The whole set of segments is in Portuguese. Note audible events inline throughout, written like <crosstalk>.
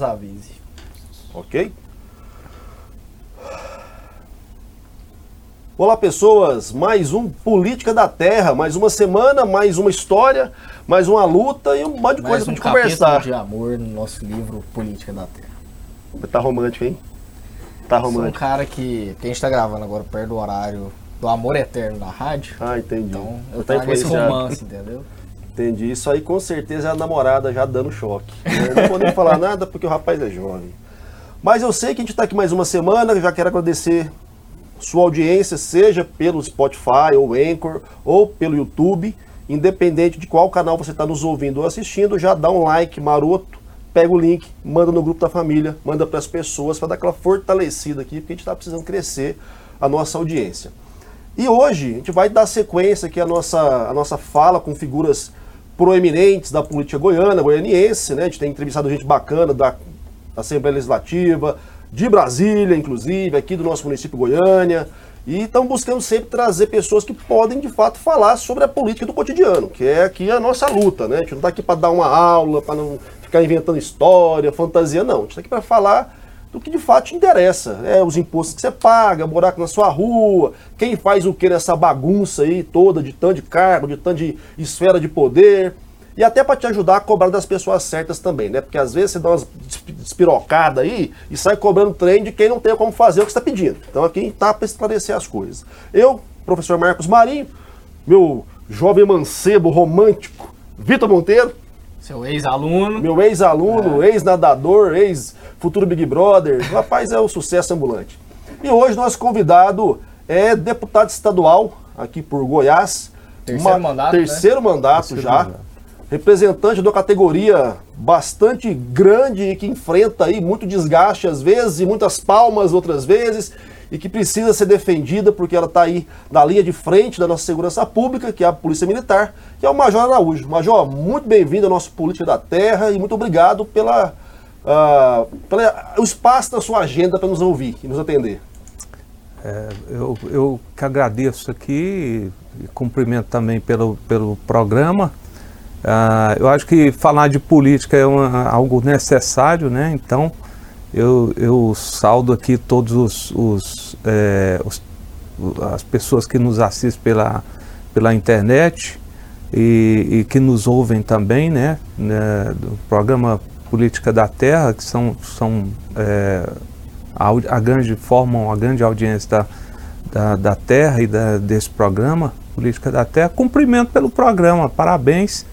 nos avise. Ok? Olá, pessoas! Mais um Política da Terra, mais uma semana, mais uma história, mais uma luta e um monte de coisa Mais pra um gente conversar. de amor no nosso livro Política da Terra. Tá romântico, hein? Tá Sou um romântico. cara que, que a gente tá gravando agora perto do horário do amor eterno na rádio. Ah, entendi. Então eu tá trago esse romance, entendeu? <laughs> Entendi. Isso aí com certeza é a namorada já dando choque. Eu não vou nem falar <laughs> nada porque o rapaz é jovem. Mas eu sei que a gente está aqui mais uma semana, já quero agradecer sua audiência, seja pelo Spotify ou Anchor ou pelo YouTube, independente de qual canal você está nos ouvindo ou assistindo, já dá um like maroto, pega o link, manda no grupo da família, manda para as pessoas para dar aquela fortalecida aqui, porque a gente está precisando crescer a nossa audiência. E hoje a gente vai dar sequência aqui à nossa, à nossa fala com figuras proeminentes da política goiana, goianiense, né? A gente tem entrevistado gente bacana da Assembleia Legislativa, de Brasília, inclusive, aqui do nosso município Goiânia. E estamos buscando sempre trazer pessoas que podem, de fato, falar sobre a política do cotidiano, que é aqui a nossa luta, né? A gente não está aqui para dar uma aula, para não ficar inventando história, fantasia, não. A gente está aqui para falar do que de fato te interessa. É os impostos que você paga, buraco na sua rua, quem faz o que nessa bagunça aí toda de tanto de cargo, de tanto de esfera de poder. E até para te ajudar a cobrar das pessoas certas também, né? Porque às vezes você dá umas despi- despirocadas aí e sai cobrando trem de quem não tem como fazer o que está pedindo. Então aqui a gente tá para esclarecer as coisas. Eu, professor Marcos Marinho, meu jovem mancebo romântico, Vitor Monteiro, Seu ex-aluno. meu ex-aluno, ex-nadador, ex-futuro Big Brother. O <laughs> rapaz é o sucesso ambulante. E hoje nosso convidado é deputado estadual aqui por Goiás. Terceiro mandato, né? Terceiro mandato Terceiro já. mandato. Representante de uma categoria bastante grande e que enfrenta aí muito desgaste às vezes e muitas palmas outras vezes e que precisa ser defendida porque ela está aí na linha de frente da nossa segurança pública, que é a Polícia Militar, que é o Major Araújo. Major, muito bem-vindo ao nosso Política da Terra e muito obrigado pela, ah, pela o espaço da sua agenda para nos ouvir e nos atender. É, eu, eu que agradeço aqui e cumprimento também pelo, pelo programa. Ah, eu acho que falar de política é uma- algo necessário, né? Então eu, eu saldo aqui todos os, os, é, os- as pessoas que nos assistem pela, pela internet e, e que nos ouvem também, né? né, do programa Política da Terra, que são, são é, a, a grande, formam a grande audiência da, da, da Terra e da, desse programa, Política da Terra. Cumprimento pelo programa, parabéns.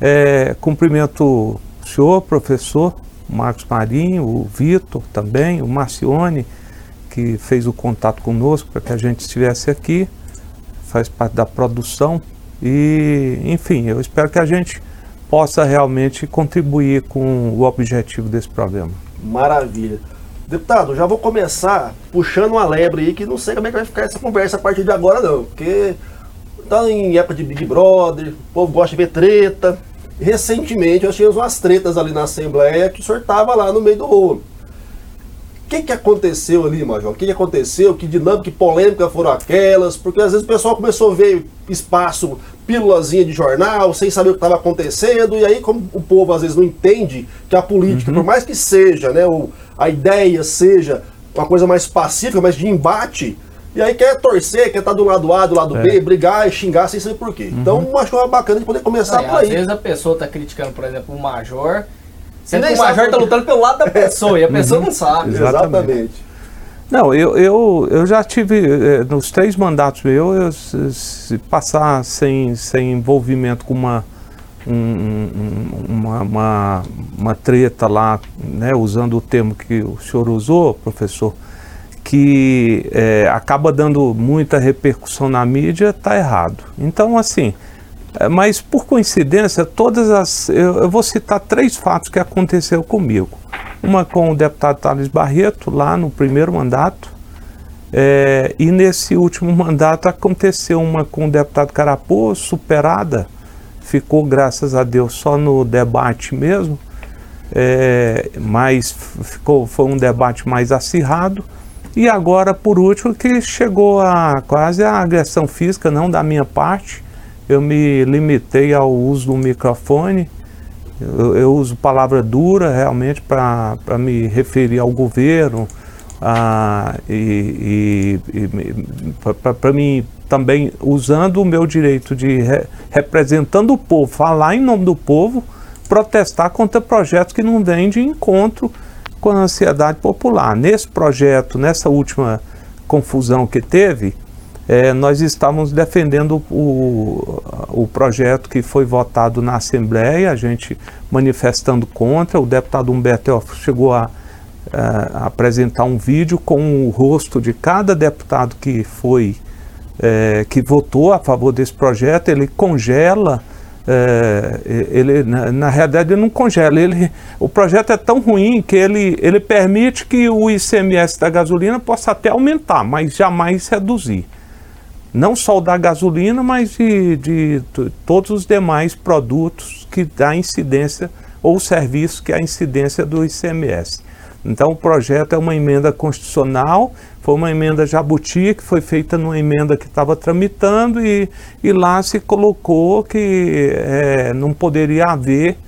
É, cumprimento o senhor, professor Marcos Marinho, o Vitor também, o Marcione, que fez o contato conosco para que a gente estivesse aqui, faz parte da produção. E, enfim, eu espero que a gente possa realmente contribuir com o objetivo desse programa. Maravilha. Deputado, já vou começar puxando uma lebre aí que não sei como é que vai ficar essa conversa a partir de agora não, porque tá em época de Big Brother, o povo gosta de ver treta. Recentemente nós tínhamos umas tretas ali na Assembleia que o senhor tava lá no meio do rolo. O que, que aconteceu ali, Major? O que, que aconteceu? Que dinâmica, que polêmica foram aquelas? Porque às vezes o pessoal começou a ver espaço, pílulazinha de jornal, sem saber o que estava acontecendo, e aí, como o povo às vezes não entende que a política, por mais que seja, né, ou a ideia seja uma coisa mais pacífica, mas de embate, e aí quer torcer, quer estar do lado A, do lado B, brigar e xingar sem saber por quê. Então, acho que é bacana de poder começar e por às aí. vezes a pessoa tá criticando, por exemplo, o Major, sendo que o Major tá quê. lutando pelo lado da pessoa e a pessoa não sabe. Exatamente. Exatamente. Não, eu, eu, eu já tive, eh, nos três mandatos meus, eu, se, se passar sem, sem envolvimento com uma, um- um- uma, uma, uma treta lá, né, usando o termo que o senhor usou, professor, que eh, acaba dando muita repercussão na mídia, está errado. Então, assim, eh, mas por coincidência, todas as. Eu, eu vou citar três fatos que aconteceram comigo. Uma com o deputado Thales Barreto, lá no primeiro mandato, eh, e nesse último <laughs> mandato aconteceu uma com o deputado Carapô, superada, ficou, graças a Deus, só no debate mesmo, eh, mas ficou, foi um debate mais acirrado. E agora, por último, que chegou a quase a agressão física, não da minha parte. Eu me limitei ao uso do microfone eu, eu uso palavra dura realmente para me referir ao governo ah, e, e, e para mim também usando o meu direito de re, representando o povo, falar em nome do povo, protestar contra projetos que não vêm de encontro com a ansiedade popular. Nesse projeto, nessa última confusão que teve, é, nós estávamos defendendo o, o projeto que foi votado na Assembleia, a gente manifestando contra. O deputado Humberto Elfo chegou a, a, apresentar um vídeo com o rosto de cada deputado que foi, é, que votou a favor desse projeto. Ele congela é, ele na, na, realidade ele não congela. Ele, o projeto é tão ruim que ele, ele permite que o ICMS da gasolina possa até aumentar, mas jamais reduzir. Não só o da gasolina, mas de, de, de todos os demais produtos que dá incidência ou serviços que há incidência do ICMS. Então o projeto é uma emenda constitucional, foi uma emenda Jabuti, que foi feita numa emenda que estava tramitando e, e lá se colocou que é, não poderia haver.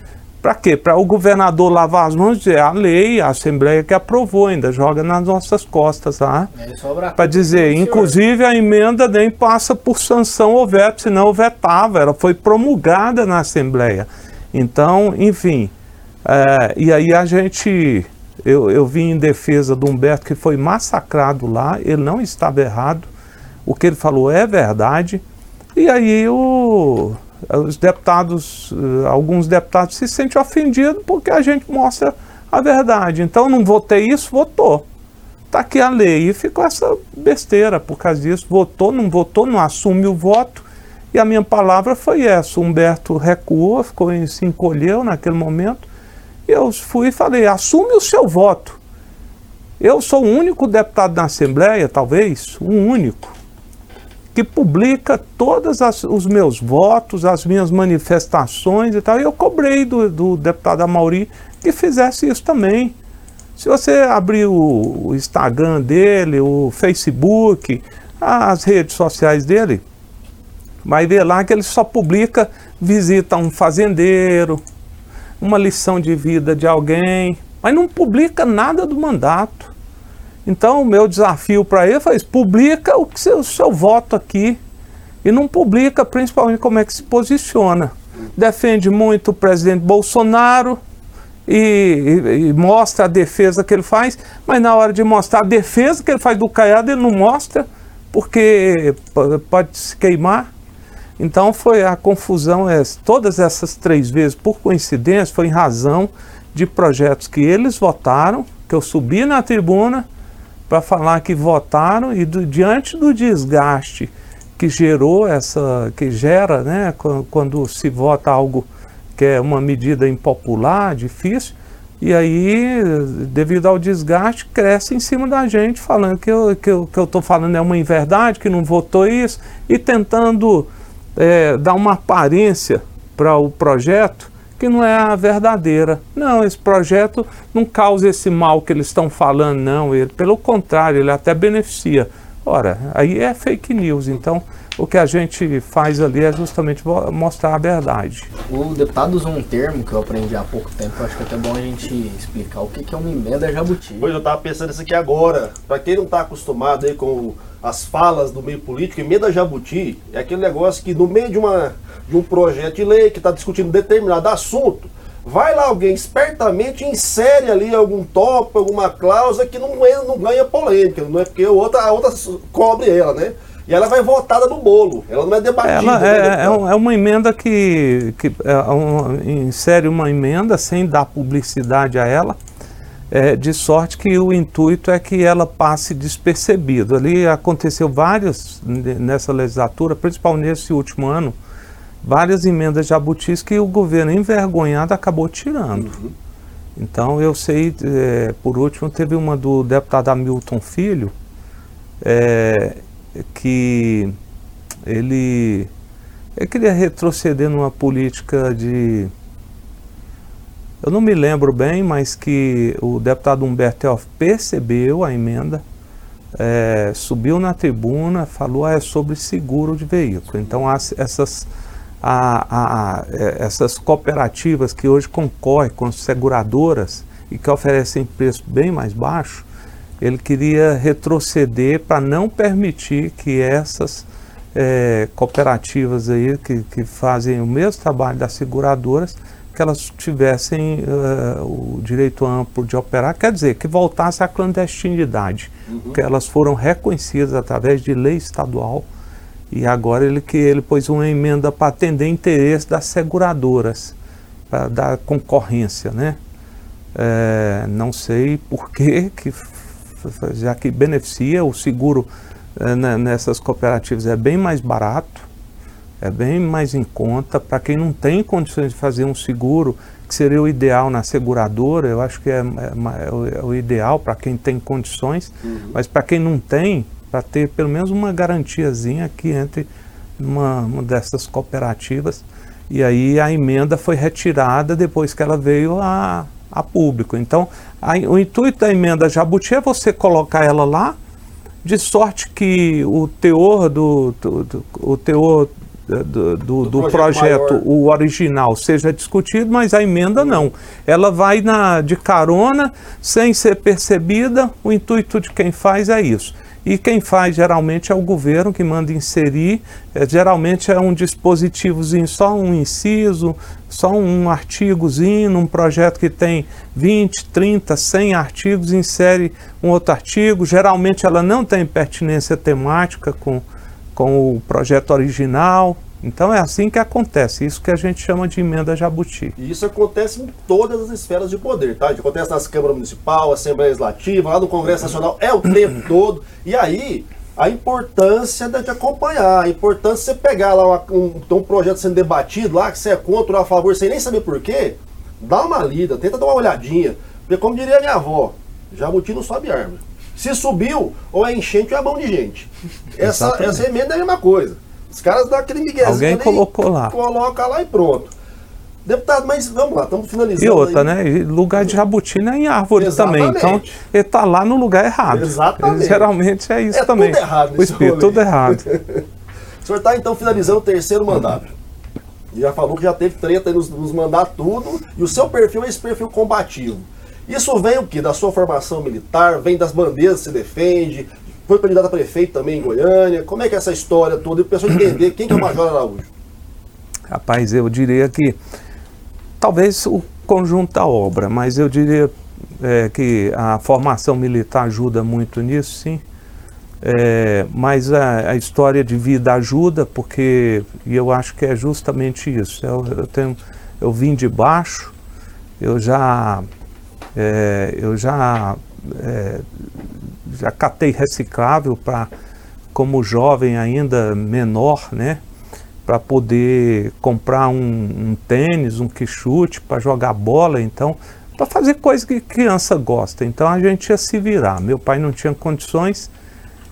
Para quê? Para o governador lavar as mãos e dizer a lei, a Assembleia que aprovou, ainda joga nas nossas costas lá. Tá? Para dizer, inclusive a emenda nem passa por sanção ou veto, senão vetava, ela foi promulgada na Assembleia. Então, enfim, é, e aí a gente eu, eu vim em defesa do Humberto que foi massacrado lá, ele não estava errado, o que ele falou é verdade. E aí o, os deputados, eh, alguns deputados se sentem ofendidos porque a gente mostra a verdade. Então não votei isso, votou. Está aqui a lei. E ficou essa besteira por causa disso. Votou, não votou, não assume o voto. E a minha palavra foi essa. O Humberto recuou, ficou, se encolheu naquele momento. Eu fui e falei: assume o seu voto. Eu sou o único deputado na Assembleia, talvez, o único, que publica todos os meus votos, as minhas manifestações e tal. E eu cobrei do, do deputado Amauri que fizesse isso também. Se você abrir o, o Instagram dele, o Facebook, as redes sociais dele, vai ver lá que ele só publica visita a um fazendeiro, uma lição de vida de alguém, mas não publica nada do mandato. Então, o meu desafio para ele foi: publica o, que, o seu voto aqui e não publica principalmente como é que se posiciona. Defende muito o presidente Bolsonaro e, e, e, mostra a defesa que ele faz, mas na hora de mostrar a defesa que ele faz do Caiado, ele não mostra, porque pode se queimar. Então foi a confusão, é, todas essas três vezes, por coincidência, foi em razão de projetos que eles votaram, que eu subi na tribuna para falar que votaram e do, diante do desgaste que gerou essa, que gera, né, quando, se vota algo que é uma medida impopular, difícil, e aí, devido ao desgaste, cresce em cima da gente, falando que eu estou que eu, eu falando é uma inverdade, que não votou isso, e tentando é, dar uma aparência para o projeto que não é a verdadeira. Não, esse projeto não causa esse mal que eles estão falando, não. Ele, pelo contrário, ele até beneficia. Ora, aí é fake news. Então, o que a gente faz ali é justamente mostrar a verdade. O deputado usou um termo que eu aprendi há pouco tempo, eu acho que é até bom a gente explicar o que é uma emenda jabuti. Pois eu estava pensando nisso aqui agora. Para quem não está acostumado aí com as falas do meio político, emenda jabuti é aquele negócio que no meio de, uma, de um projeto de lei que está discutindo determinado assunto, vai lá alguém espertamente insere ali algum tópico, alguma cláusula que não, é, não ganha polêmica, não é porque a outra, a outra cobre ela, né? E ela vai votada no bolo, ela não é debatida. Ela né, é, é, é, uma emenda que, que é um, insere uma emenda sem dar publicidade a ela, é, de sorte que o intuito é que ela passe despercebido. Ali aconteceu várias, nessa legislatura, principalmente nesse último ano, várias emendas jabutis que o governo envergonhado acabou tirando. Uhum. Então eu sei, é, por último, teve uma do deputado Hamilton Filho, é, que ele, ele queria retroceder numa política de eu não me lembro bem, mas que o deputado Humberto Elf percebeu a emenda, é, subiu na tribuna, falou ah, é sobre seguro de veículo. Então as, essas a, a, é, essas cooperativas que hoje concorrem com as seguradoras e que oferecem preço bem mais baixo, ele queria retroceder para não permitir que essas é, cooperativas aí que, que fazem o mesmo trabalho das seguradoras, que elas tivessem uh, o direito amplo de operar, quer dizer, que voltasse à clandestinidade, uhum. que elas foram reconhecidas através de lei estadual e agora ele que ele pôs uma emenda para atender interesse das seguradoras, para dar concorrência, né? É, não sei por que, que já que beneficia o seguro é, nessas cooperativas é bem mais barato, é bem mais em conta. Para quem não tem condições de fazer um seguro, que seria o ideal na seguradora, eu acho que é, é, é o, é o, ideal para quem tem condições, uhum. mas para quem não tem, para ter pelo menos uma garantiazinha que entre numa uma dessas cooperativas. E aí a emenda foi retirada depois que ela veio a, a público. Então, a, o intuito da emenda Jabuti é você colocar ela lá, de sorte que o teor do, do, do o teor do, do, do projeto, projeto o original, seja discutido, mas a emenda não. Ela vai na, de carona, sem ser percebida. O intuito de quem faz é isso. E quem faz geralmente é o governo que manda inserir, é, geralmente é um dispositivozinho, só um inciso, só um artigozinho, num projeto que tem 20, 30, 100 artigos, insere um outro artigo. Geralmente ela não tem pertinência temática com, com o projeto original, então é assim que acontece, isso que a gente chama de emenda jabuti. E isso acontece em todas as esferas de poder, tá? Acontece nas câmaras municipal, Assembleia Legislativa, lá no Congresso Nacional, é o tempo <coughs> todo. E aí, a importância de acompanhar, a importância de você pegar lá uma, um, um projeto sendo debatido lá, que você é contra ou a favor, sem nem saber por quê, dá uma lida, tenta dar uma olhadinha. Porque como diria minha avó, jabuti não sobe árvore. Se subiu, ou é enchente ou é mão de gente. Essa, essa emenda é a mesma coisa. Os caras dão aquele miguezinho Alguém colocou lá. Coloca lá e pronto. Deputado, mas vamos lá, estamos finalizando. E outra, aí. né? Lugar de jabutina é em árvore Exatamente. também. Então, ele está lá no lugar errado. Exatamente. geralmente é isso é também. Tudo errado o espírito, tudo errado. <laughs> o senhor está então finalizando o terceiro mandato. E já falou que já teve treta nos, nos mandatos tudo. E o seu perfil é esse perfil combativo. Isso vem o quê? Da sua formação militar, vem das bandeiras que você defende, foi candidato a prefeito também em Goiânia. Como é que é essa história toda? E o pessoal entender quem que é o Major Araújo. Rapaz, eu diria que talvez o conjunto da obra, mas eu diria é, que a formação militar ajuda muito nisso, sim. É, mas a, a, história de vida ajuda, porque e eu acho que é justamente isso. Eu, eu, tenho, eu vim de baixo, eu já, é, eu já é, já catei reciclável para, como jovem ainda menor, né? Para poder comprar um, um, tênis, um quichute, para jogar bola, então, para fazer coisa que criança gosta. Então a gente ia se virar. Meu pai não tinha condições.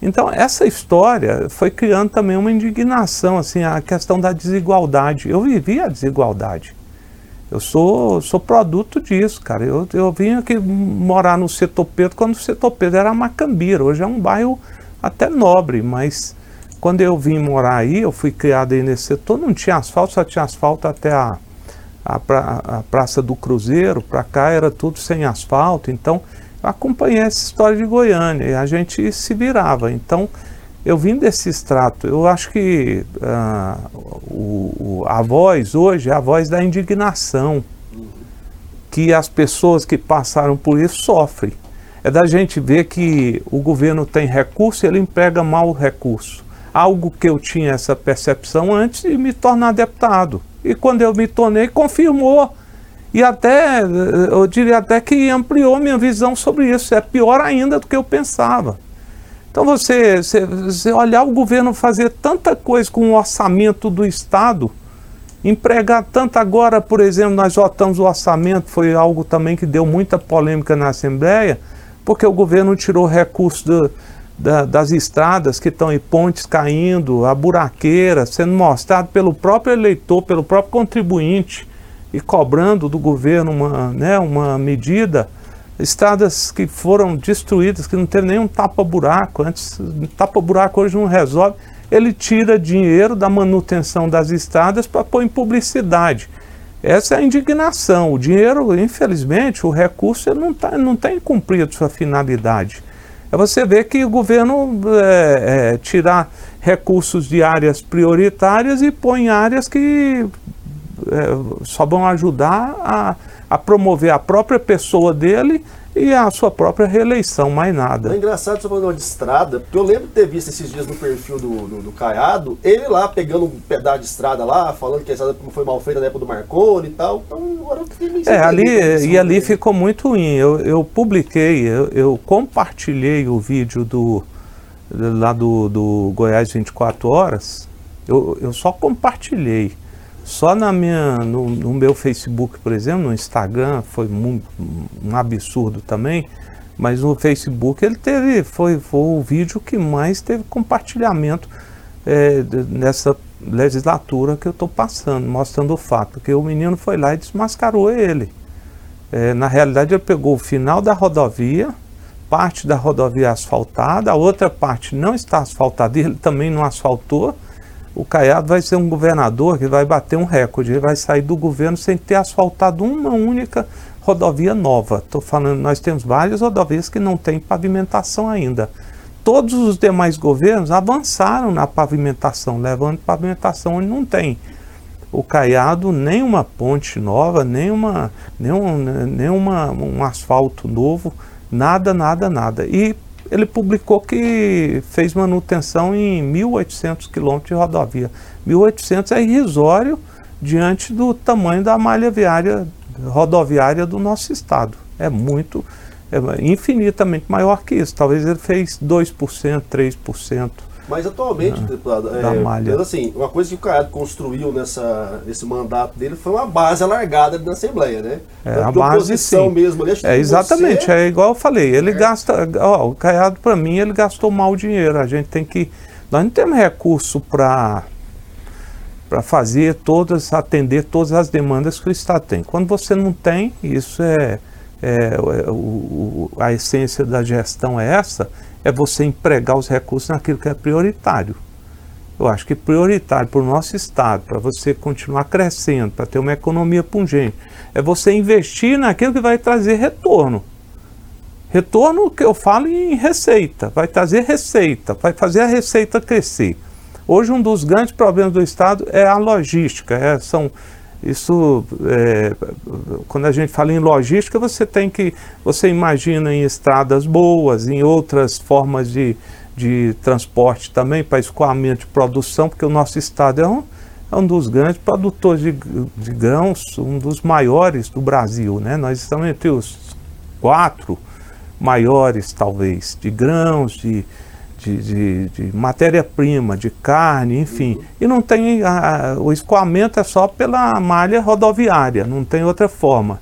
Então essa história foi criando também uma indignação, assim, a questão da desigualdade. Eu vivi a desigualdade. Eu sou, sou produto disso, cara. Eu, eu vim aqui morar no Setor Pedro quando o Setor Pedro era Macambira. Hoje é um bairro até nobre, mas quando eu vim morar aí, eu fui criado aí nesse setor, não tinha asfalto, só tinha asfalto até a, a, pra, a Praça do Cruzeiro. Para cá era tudo sem asfalto. Então, eu acompanhei essa história de Goiânia e a gente se virava. Então, eu vim desse extrato. Eu acho que uh, o, o, a voz hoje é a voz da indignação que as pessoas que passaram por isso sofrem. É da gente ver que o governo tem recurso e ele emprega mal o recurso. Algo que eu tinha essa percepção antes de me tornar deputado. E quando eu me tornei, confirmou. E até, eu diria até que ampliou minha visão sobre isso. É pior ainda do que eu pensava. Então você, você, você olhar o governo fazer tanta coisa com o orçamento do Estado, empregar tanto agora, por exemplo, nós votamos o orçamento, foi algo também que deu muita polêmica na Assembleia, porque o governo tirou recursos da, das estradas que estão em pontes caindo, a buraqueira, sendo mostrado pelo próprio eleitor, pelo próprio contribuinte, e cobrando do governo uma, né, uma medida estradas que foram destruídas, que não tem nenhum tapa-buraco. Antes, tapa-buraco hoje não resolve. ele tira dinheiro da manutenção das estradas para pôr em publicidade. Essa é a indignação. O dinheiro, infelizmente, o recurso não, tá, não tem cumprido sua finalidade. É você ver que o governo é, é, tirar recursos de áreas prioritárias e põe áreas que é, só vão ajudar a, a promover a própria pessoa dele e a sua própria reeleição, mais nada. É engraçado você falando de estrada, porque eu lembro de ter visto esses dias no perfil do, do, do, Caiado, ele lá pegando um pedaço de estrada lá, falando que a estrada foi mal feita na época do Marconi e tal. Então agora eu É, ali, e ali ficou muito ruim. Eu, eu publiquei, eu, eu, compartilhei o vídeo do lá do, do Goiás 24 Horas, eu, eu só compartilhei. Só na minha, no, no, meu Facebook, por exemplo, no Instagram, foi um, absurdo também, mas no Facebook ele teve, foi, foi o vídeo que mais teve compartilhamento é, nessa legislatura que eu estou passando, mostrando o fato, que o menino foi lá e desmascarou ele. É, na realidade ele pegou o final da rodovia, parte da rodovia asfaltada, a outra parte não está asfaltada e ele também não asfaltou, o Caiado vai ser um governador que vai bater um recorde. Ele vai sair do governo sem ter asfaltado uma única rodovia nova. Estou falando, nós temos várias rodovias que não têm pavimentação ainda. Todos os demais governos avançaram na pavimentação, levando pavimentação onde não tem. O Caiado, nem uma ponte nova, nem, uma, nem, um, nem uma, um asfalto novo, nada, nada, nada. E ele publicou que fez manutenção em 1.800 quilômetros de rodovia. 1.800 é irrisório diante do tamanho da malha viária, rodoviária do nosso estado. É muito, é infinitamente maior que isso. Talvez ele fez 2%, 3%. Mas atualmente, deputado, é, malha. assim, uma coisa que o Caiado construiu nessa, nesse mandato dele foi uma base alargada na Assembleia, né? É, a base sim. mesmo. Ali, é exatamente, você... é igual eu falei, ele é. gasta, ó, o Caiado para mim, ele gastou mal o dinheiro, a gente tem que, nós não temos recurso para para fazer todas, atender todas as demandas que o Estado tem. Quando você não tem, isso é, é, é o, a essência da gestão é essa, é você empregar os recursos naquilo que é prioritário. Eu acho que prioritário para o nosso Estado, para você continuar crescendo, para ter uma economia pungente, é você investir naquilo que vai trazer retorno. Retorno que eu falo em receita, vai trazer receita, vai fazer a receita crescer. Hoje um dos grandes problemas do Estado é a logística, é, são isso, é, quando a gente fala em logística, você tem que, você imagina em estradas boas, em outras formas de, de transporte também, para escoamento de produção, porque o nosso estado é um, é um dos grandes produtores de, de grãos, um dos maiores do Brasil, né? Nós estamos entre os quatro maiores, talvez, de grãos, de, de, de, de matéria-prima, de carne, enfim. E não tem. A, o escoamento é só pela malha rodoviária, não tem outra forma.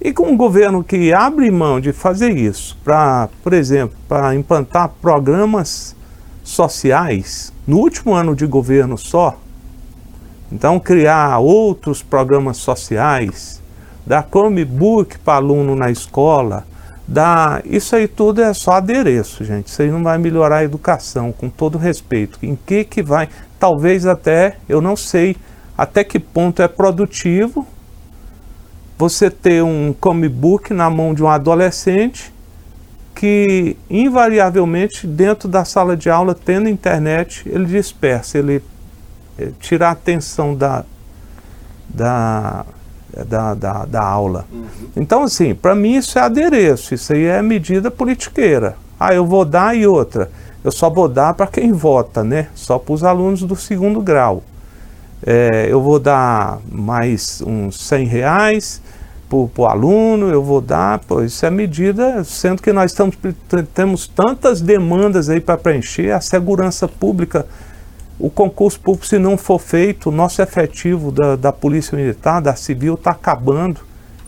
E com um governo que abre mão de fazer isso, para, por exemplo, para implantar programas sociais, no último ano de governo só, então criar outros programas sociais, dar Chromebook para aluno na escola, da isso aí tudo é só adereço, gente. Isso aí não vai melhorar a educação, com todo respeito. Em que que vai? Talvez até, eu não sei até que ponto é produtivo você ter um comic book na mão de um adolescente que invariavelmente dentro da sala de aula, tendo internet, ele dispersa, ele, ele tira a atenção da, da da, da, da aula. Uhum. Então, assim, para mim isso é adereço, isso aí é medida politiqueira. Ah, eu vou dar e outra. Eu só vou dar para quem vota, né? Só para os alunos do segundo grau. É, eu vou dar mais uns 100 reais para o aluno, eu vou dar, pô, isso é medida, sendo que nós estamos, temos tantas demandas aí para preencher, a segurança pública o concurso público, se não for feito, o nosso efetivo da, da Polícia Militar, da Civil, está acabando.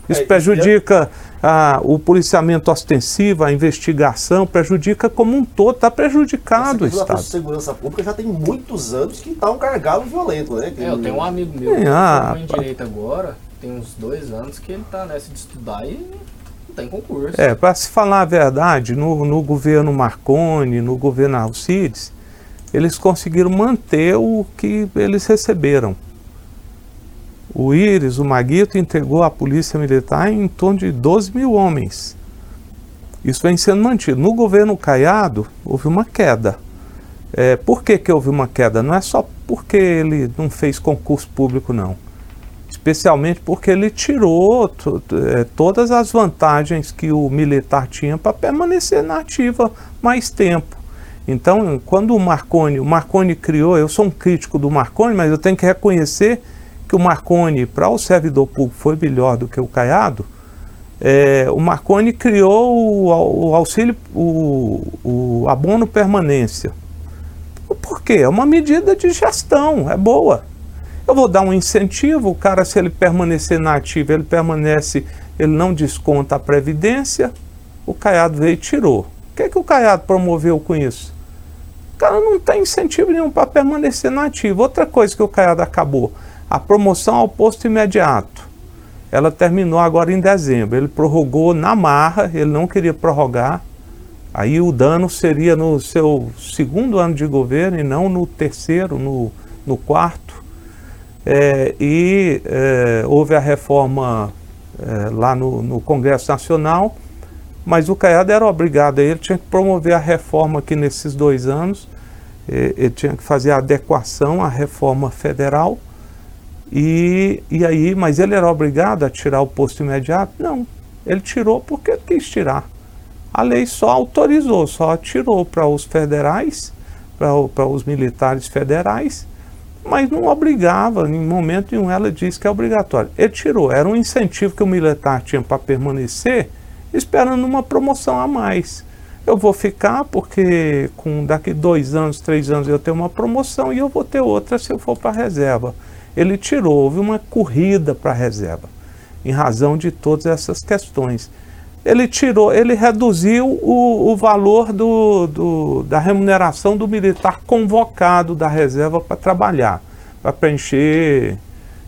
Isso é, prejudica é... o policiamento ostensivo, a investigação, prejudica como um todo, está prejudicado o Estado. A segurança pública já tem muitos anos que está um gargalo violento, né? Que... É, eu tenho um amigo meu que ah, em direito agora, tem uns dois anos que ele está nessa de estudar e não tem concurso. É, para se falar a verdade, no, no governo Marconi, no governo Alcides, eles conseguiram manter o que eles receberam. O Íris, o Maguito, entregou à Polícia Militar em torno de 12 mil homens. Isso vem sendo mantido. No governo Caiado, houve uma queda. É, por que, que houve uma queda? Não é só porque ele não fez concurso público, não. Especialmente porque ele tirou é, todas as vantagens que o militar tinha para permanecer na ativa mais tempo. Então, quando o Marconi, o Marconi criou, eu sou um crítico do Marconi, mas eu tenho que reconhecer que o Marconi, para o servidor público, foi melhor do que o Caiado. É, o Marconi criou o, o auxílio, o, o, abono permanência. Por quê? É uma medida de gestão, é boa. Eu vou dar um incentivo, o cara, se ele permanecer na ativa, ele permanece, ele não desconta a previdência. O Caiado veio e tirou. O que, é que o Caiado promoveu com isso? Cara não tem incentivo nenhum para permanecer na ativa. Outra coisa que o Caiado acabou, a promoção ao posto imediato. Ela terminou agora em dezembro. Ele prorrogou na marra, ele não queria prorrogar. Aí o dano seria no seu segundo ano de governo e não no terceiro, no, no quarto. É, e é, houve a reforma é, lá no, no Congresso Nacional mas o Caiado era obrigado, ele tinha que promover a reforma aqui nesses dois anos, ele tinha que fazer a adequação à reforma federal, e, e aí, mas ele era obrigado a tirar o posto imediato? Não, ele tirou porque quis tirar. A lei só autorizou, só tirou para os federais, para os militares federais, mas não obrigava, em momento nenhum ela disse que é obrigatório. Ele tirou, era um incentivo que o militar tinha para permanecer, esperando uma promoção a mais. Eu vou ficar porque com daqui dois anos, três anos eu tenho uma promoção e eu vou ter outra se eu for para a reserva. Ele tirou, houve uma corrida para a reserva, em razão de todas essas questões. Ele tirou, ele reduziu o, o valor do, do, da remuneração do militar convocado da reserva para trabalhar, para preencher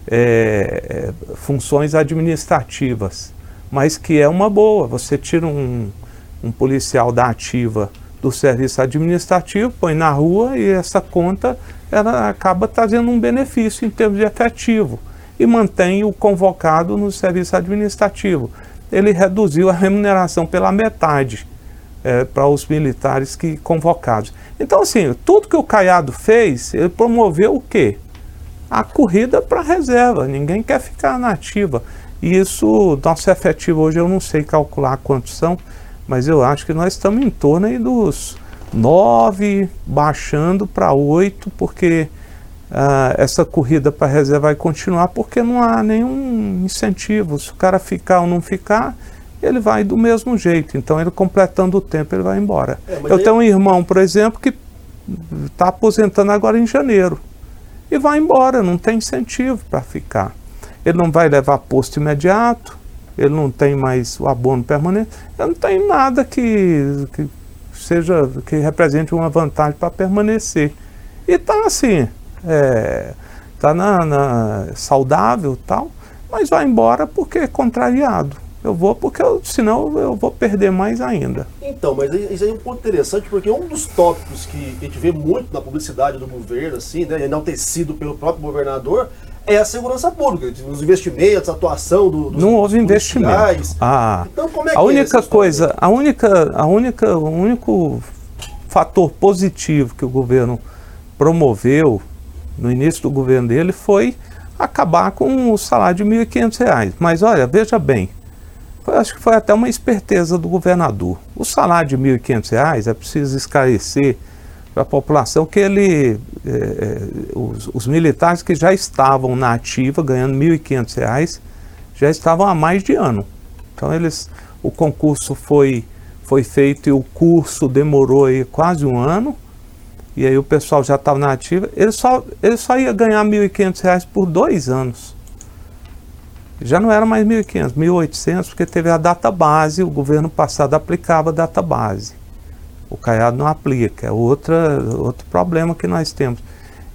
é, funções administrativas mas que é uma boa. Você tira um, um policial da ativa do serviço administrativo, põe na rua e essa conta ela acaba trazendo um benefício em termos de efetivo e mantém o convocado no serviço administrativo. Ele reduziu a remuneração pela metade é, para os militares que convocados. Então, assim, tudo que o Caiado fez, ele promoveu o quê? A corrida para a reserva. Ninguém quer ficar na ativa. E isso, nosso efetivo hoje eu não sei calcular quantos são, mas eu acho que nós estamos em torno aí dos nove, baixando para oito, porque uh, essa corrida para reserva vai continuar, porque não há nenhum incentivo. Se o cara ficar ou não ficar, ele vai do mesmo jeito. Então, ele completando o tempo, ele vai embora. É, eu aí... tenho um irmão, por exemplo, que está aposentando agora em janeiro. E vai embora, não tem incentivo para ficar ele não vai levar posto imediato, ele não tem mais o abono permanente, ele não tem nada que, que seja que represente uma vantagem para permanecer. E está assim, é, tá na, na, saudável tal, mas vai embora porque é contrariado. Eu vou porque eu, senão eu vou perder mais ainda. Então, mas isso aí é um ponto interessante, porque um dos tópicos que a gente vê muito na publicidade do governo, assim, né, enaltecido pelo próprio governador, é a segurança pública, os investimentos, a atuação do, dos Não houve investimento. Ah, então como é a que é única é coisa, a única, a única, o único fator positivo que o governo promoveu no início do governo dele foi acabar com o salário de R$ 1.500. Mas olha, veja bem, foi, acho que foi até uma esperteza do governador. O salário de R$ 1.500, é preciso esclarecer para a população que ele, é, é, os, os, militares que já estavam na ativa, ganhando R$ 1.500, já estavam há mais de ano. Então eles, o concurso foi, foi feito e o curso demorou aí quase um ano, e aí o pessoal já estava na ativa, ele só, ele só ia ganhar R$ 1.500 por dois anos. Já não era mais 1.500, 1.800, porque teve a data base, o governo passado aplicava a data base. O Caiado não aplica, é outra, outro problema que nós temos.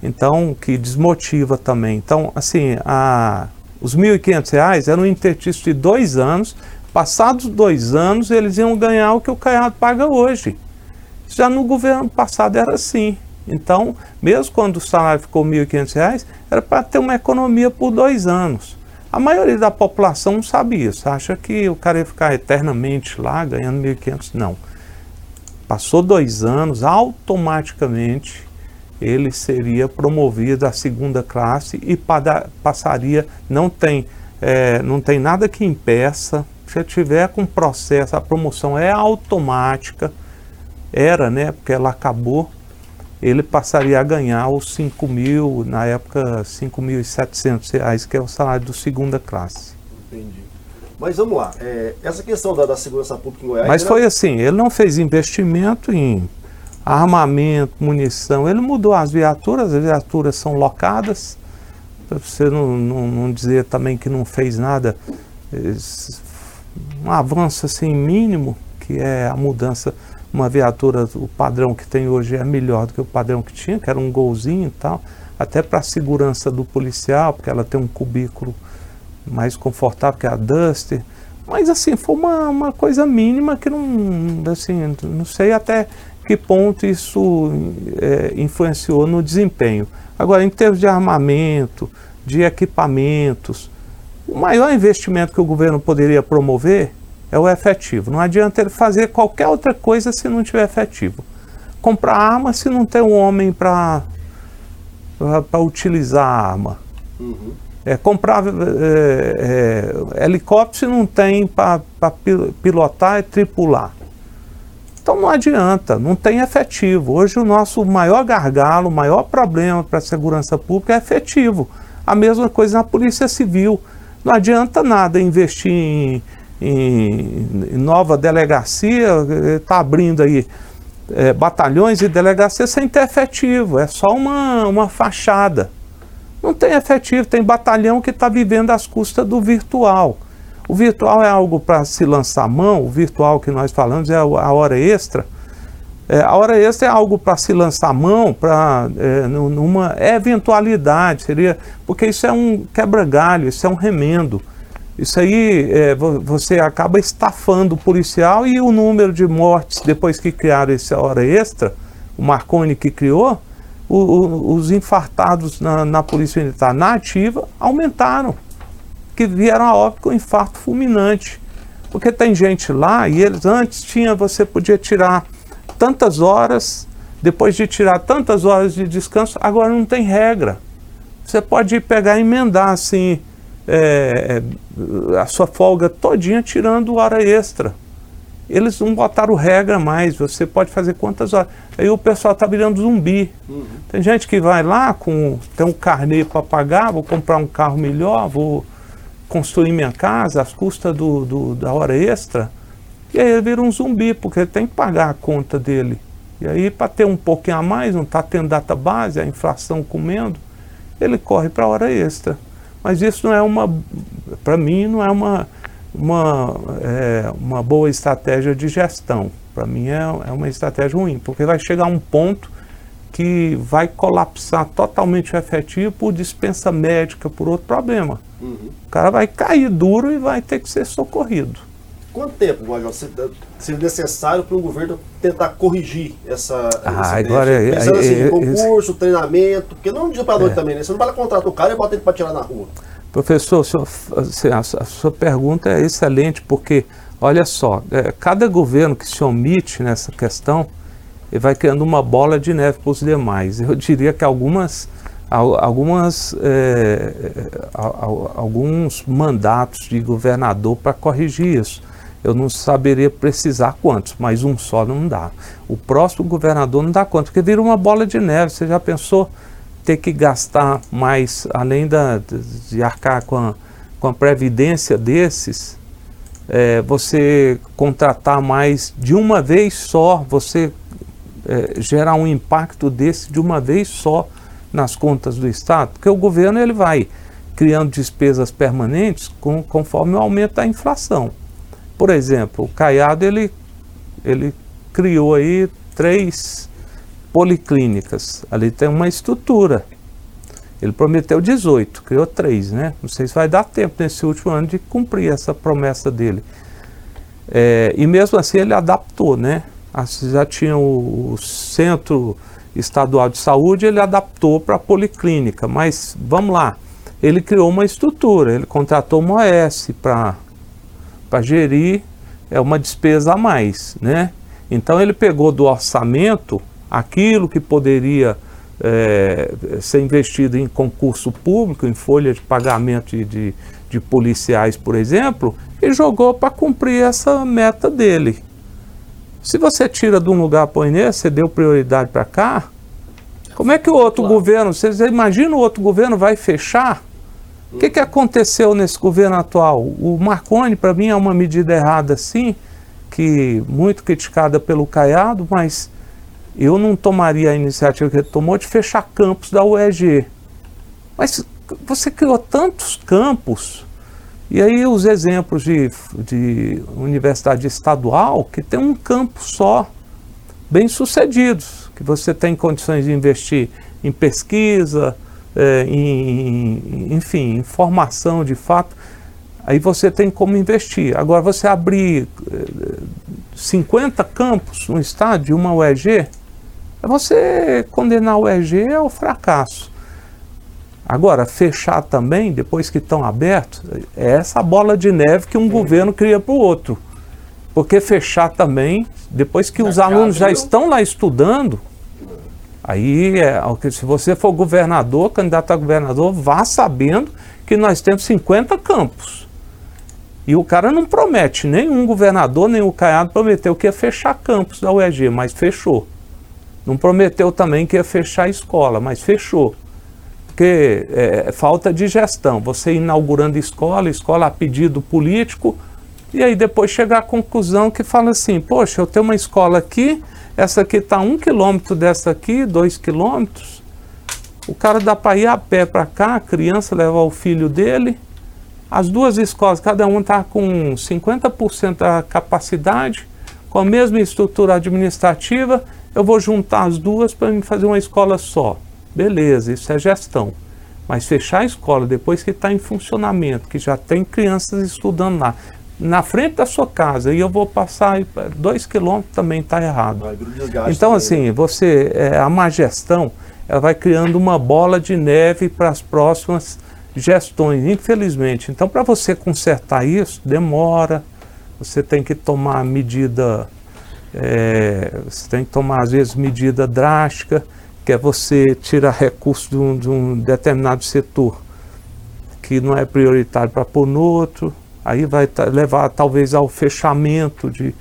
Então, que desmotiva também. Então, assim, a, os R$ 1.500 eram um interstício de dois anos. Passados dois anos, eles iam ganhar o que o Caiado paga hoje. Já no governo passado era assim. Então, mesmo quando o salário ficou R$ 1.500, era para ter uma economia por dois anos. A maioria da população não sabe isso, acha que o cara ia ficar eternamente lá ganhando 1.500. Não. Passou dois anos, automaticamente ele seria promovido à segunda classe e passaria, não tem, é, não tem nada que impeça, se tiver com processo, a promoção é automática, era, né, porque ela acabou, ele passaria a ganhar os 5 mil, na época 5.700 reais, que é o salário do segunda classe. Entendi. Mas vamos lá, é, essa questão da, da, segurança pública em Goiás... Mas foi assim, ele não fez investimento em armamento, munição, ele mudou as viaturas, as viaturas são locadas, para você não, não, não, dizer também que não fez nada, um avanço assim mínimo, que é a mudança, uma viatura, o padrão que tem hoje é melhor do que o padrão que tinha, que era um golzinho e tal, até para a segurança do policial, porque ela tem um cubículo mais confortável que a Duster. Mas assim, foi uma, uma coisa mínima que não, assim, não sei até que ponto isso é, influenciou no desempenho. Agora, em termos de armamento, de equipamentos, o maior investimento que o governo poderia promover é o efetivo. Não adianta ele fazer qualquer outra coisa se não tiver efetivo. Comprar arma se não tem um homem para utilizar a arma. Uhum. É, comprar é, é, helicóptero não tem para pilotar e tripular. Então não adianta, não tem efetivo. Hoje o nosso maior gargalo, o maior problema para a segurança pública é efetivo. A mesma coisa na Polícia Civil. Não adianta nada investir em, em, em nova delegacia, está abrindo aí é, batalhões e delegacias sem ter efetivo. É só uma, uma fachada. Não tem efetivo, tem batalhão que está vivendo às custas do virtual. O virtual é algo para se lançar mão, o virtual que nós falamos é a hora extra. É, a hora extra é algo para se lançar mão, para é, numa eventualidade, seria. Porque isso é um quebra-galho, isso é um remendo. Isso aí é, você acaba estafando o policial e o número de mortes depois que criaram essa hora extra, o Marconi que criou, o, os infartados na, na Polícia Militar na ativa aumentaram, que vieram a óbito com infarto fulminante. Porque tem gente lá e eles antes tinha, você podia tirar tantas horas, depois de tirar tantas horas de descanso, agora não tem regra. Você pode pegar e emendar assim é, a sua folga todinha tirando hora extra. Eles não botaram regra mais, você pode fazer quantas horas. Aí o pessoal está virando zumbi. Uhum. Tem gente que vai lá com tem um carnê para pagar, vou comprar um carro melhor, vou construir minha casa às custas do, do, da hora extra. E aí ele vira um zumbi, porque ele tem que pagar a conta dele. E aí, para ter um pouquinho a mais, não está tendo data base, a inflação comendo, ele corre para a hora extra. Mas isso não é uma, para mim, não é uma, uma, é, uma boa estratégia de gestão. Para mim é, é uma estratégia ruim, porque vai chegar um ponto que vai colapsar totalmente o efetivo por dispensa médica, por outro problema. Uhum. O cara vai cair duro e vai ter que ser socorrido. Quanto tempo, Major, seria necessário para o governo tentar corrigir essa. Ah, agora é, Pensando assim, é, concurso, treinamento, porque não é um dia para noite é. também, né? Você não vai contratar o cara e bota ele para tirar na rua. Professor, senhor, a, sua pergunta é excelente, porque, olha só, é, cada governo que se omite nessa questão, vai criando uma bola de neve para os demais. Eu diria que algumas, algumas é, alguns mandatos de governador para corrigir isso. Eu não saberia precisar quantos, mas um só não dá. O próximo governador não dá conta, porque vira uma bola de neve. Você já pensou? Ter que gastar mais, além da, de arcar com a, com a previdência desses, é, você contratar mais de uma vez só, você é, gerar um impacto desse de uma vez só nas contas do Estado, porque o governo ele vai criando despesas permanentes com, conforme o aumento da inflação. Por exemplo, o Caiado ele, ele criou aí três policlínicas. Ali tem uma estrutura. Ele prometeu 18, criou três, né? Não sei se vai dar tempo nesse último ano de cumprir essa promessa dele. É, e mesmo assim ele adaptou, né? Já tinha o, o centro estadual de saúde, ele adaptou para a policlínica, mas vamos lá, ele criou uma estrutura, ele contratou uma OS para gerir é uma despesa a mais, né? Então ele pegou do orçamento aquilo que poderia é, ser investido em concurso público, em folha de pagamento de, de, policiais, por exemplo, e jogou para cumprir essa meta dele. Se você tira de um lugar põe nesse, você deu prioridade para cá, como é que o outro claro. governo, você imagina o outro governo vai fechar? O que, que aconteceu nesse governo atual? O Marconi, para mim, é uma medida errada, sim, que muito criticada pelo Caiado, mas eu não tomaria a iniciativa que ele tomou de fechar campos da UEG. Mas você criou tantos campos, e aí os exemplos de, de universidade estadual que tem um campo só, bem sucedidos, que você tem condições de investir em pesquisa, é, em, enfim, em formação de fato, aí você tem como investir. Agora, você abrir 50 campos no estado de uma UEG, é você condenar o UEG ao fracasso. Agora, fechar também, depois que estão abertos, é essa bola de neve que um governo cria para o outro. Porque fechar também, depois que os alunos já estão lá estudando, Aí, é, se você for governador, candidato a governador, vá sabendo que nós temos 50 campos. E o cara não promete, nenhum governador, nem o Caiado prometeu que ia fechar campos da UEG, mas fechou. Não prometeu também que ia fechar a escola, mas fechou. Porque é, é falta de gestão. Você inaugurando escola, escola a pedido político, e aí depois chegar à conclusão que fala assim, poxa, eu tenho uma escola aqui, essa aqui está um quilômetro dessa aqui, dois quilômetros. O cara dá para ir a pé para cá, a criança leva o filho dele. As duas escolas, cada uma está com 50% da capacidade, com a mesma estrutura administrativa. Eu vou juntar as duas para fazer uma escola só. Beleza, isso é gestão. Mas fechar a escola depois que está em funcionamento, que já tem crianças estudando lá, na frente da sua casa e eu vou passar dois quilômetros também está errado. Então assim, né? você é, a má gestão ela vai criando uma bola de neve para as próximas gestões, infelizmente. Então para você consertar isso demora, você tem que tomar medida, é, você tem que tomar às vezes medida drástica, que é você tirar recursos de um, de um determinado setor que não é prioritário para pôr no outro aí vai levar talvez ao fechamento de.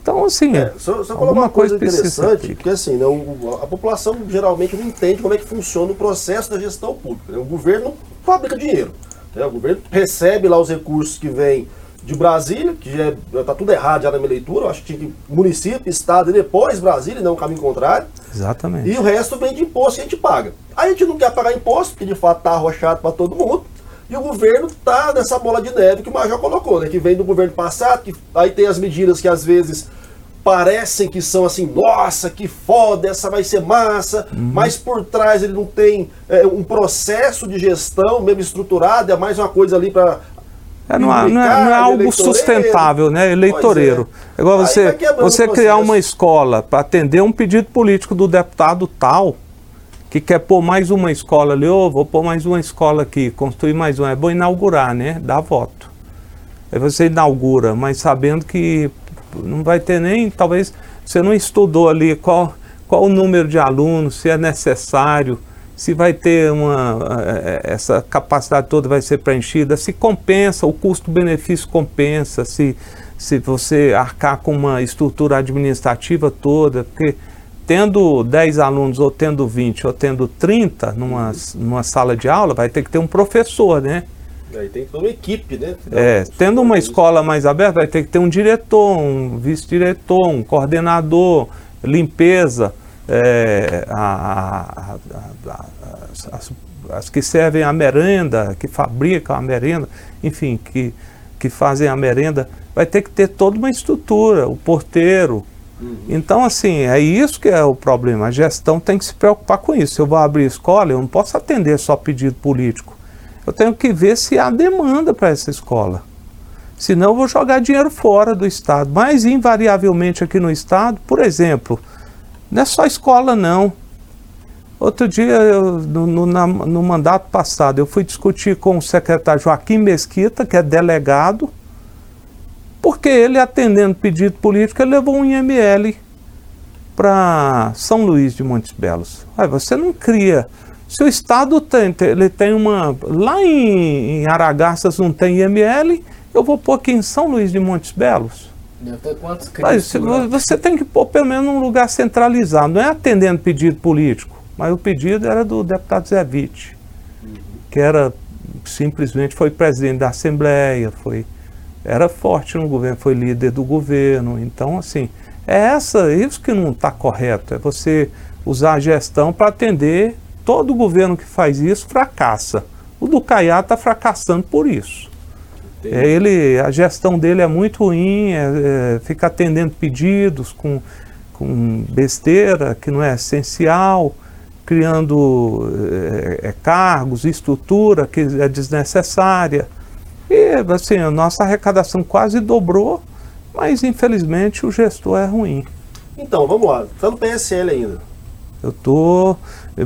Então, assim, é, só, só alguma uma coisa, coisa interessante, porque assim, né, o, a população geralmente não entende como é que funciona o processo da gestão pública. Né? O governo fabrica dinheiro. Né? O governo recebe lá os recursos que vêm de Brasília, que já está tudo errado já na minha leitura, eu acho que tinha que município, estado e depois Brasília, não o caminho contrário. Exatamente. E o resto vem de imposto que a gente paga. A gente não quer pagar imposto, porque de fato está arrochado para todo mundo. E o governo está nessa bola de neve que o Major colocou, né? Que vem do governo passado, que aí tem as medidas que às vezes parecem que são assim, nossa, que foda, essa vai ser massa, uhum. mas por trás ele não tem é, um processo de gestão mesmo estruturado, é mais uma coisa ali para é, não, é, não, é, algo sustentável, né? Eleitoreiro. É. Agora você, você criar uma escola para atender um pedido político do deputado tal, que quer pôr mais uma escola ali, oh, vou pôr mais uma escola aqui, construir mais uma. É bom inaugurar, né? Dá voto. Aí você inaugura, mas sabendo que não vai ter nem, talvez você não estudou ali qual, qual o número de alunos, se é necessário, se vai ter uma, eh, essa capacidade toda vai ser preenchida, se compensa, o custo-benefício compensa, se, se você arcar com uma estrutura administrativa toda, porque tendo 10 alunos, ou tendo 20, ou tendo 30 numa, numa sala de aula, vai ter que ter um professor, né? Aí tem que ter uma equipe, né? É, tendo uma escola mais aberta, vai ter que ter um diretor, um vice-diretor, um coordenador, limpeza, é, a, a, a, as, as, que servem a merenda, que fabricam a merenda, enfim, que, que fazem a merenda, vai ter que ter toda uma estrutura, o porteiro, Uhum. Então, assim, é isso que é o problema. A gestão tem que se preocupar com isso. Se eu vou abrir escola, eu não posso atender só pedido político. Eu tenho que ver se há demanda para essa escola. Senão, eu vou jogar dinheiro fora do Estado. Mas, invariavelmente, aqui no Estado, por exemplo, não é só escola, não. Outro dia, eu, no, no, na, no, mandato passado, eu fui discutir com o secretário Joaquim Mesquita, que é delegado, porque ele, atendendo pedido político, levou um IML para São Luís de Montes Belos. Aí você não cria. Se o Estado tem, ele tem uma. Lá em, em não tem IML, eu vou pôr aqui em São Luís de Montes Belos. Deve ter quantos Mas, você tem que pôr pelo menos num lugar centralizado, não é atendendo pedido político. Mas o pedido era do deputado Zé Witt, uhum. que era simplesmente foi presidente da Assembleia, foi era forte no governo, foi líder do governo. Então, assim, é essa, isso que não está correto, é você usar a gestão para atender. Todo governo que faz isso fracassa. O do Caiá está fracassando por isso. É, ele, a gestão dele é muito ruim, é, é, fica atendendo pedidos com, com besteira que não é essencial criando é, cargos, estrutura que é desnecessária. E assim, a nossa arrecadação quase dobrou, mas infelizmente o gestor é ruim. Então, vamos lá. Está no PSL ainda. Eu tô.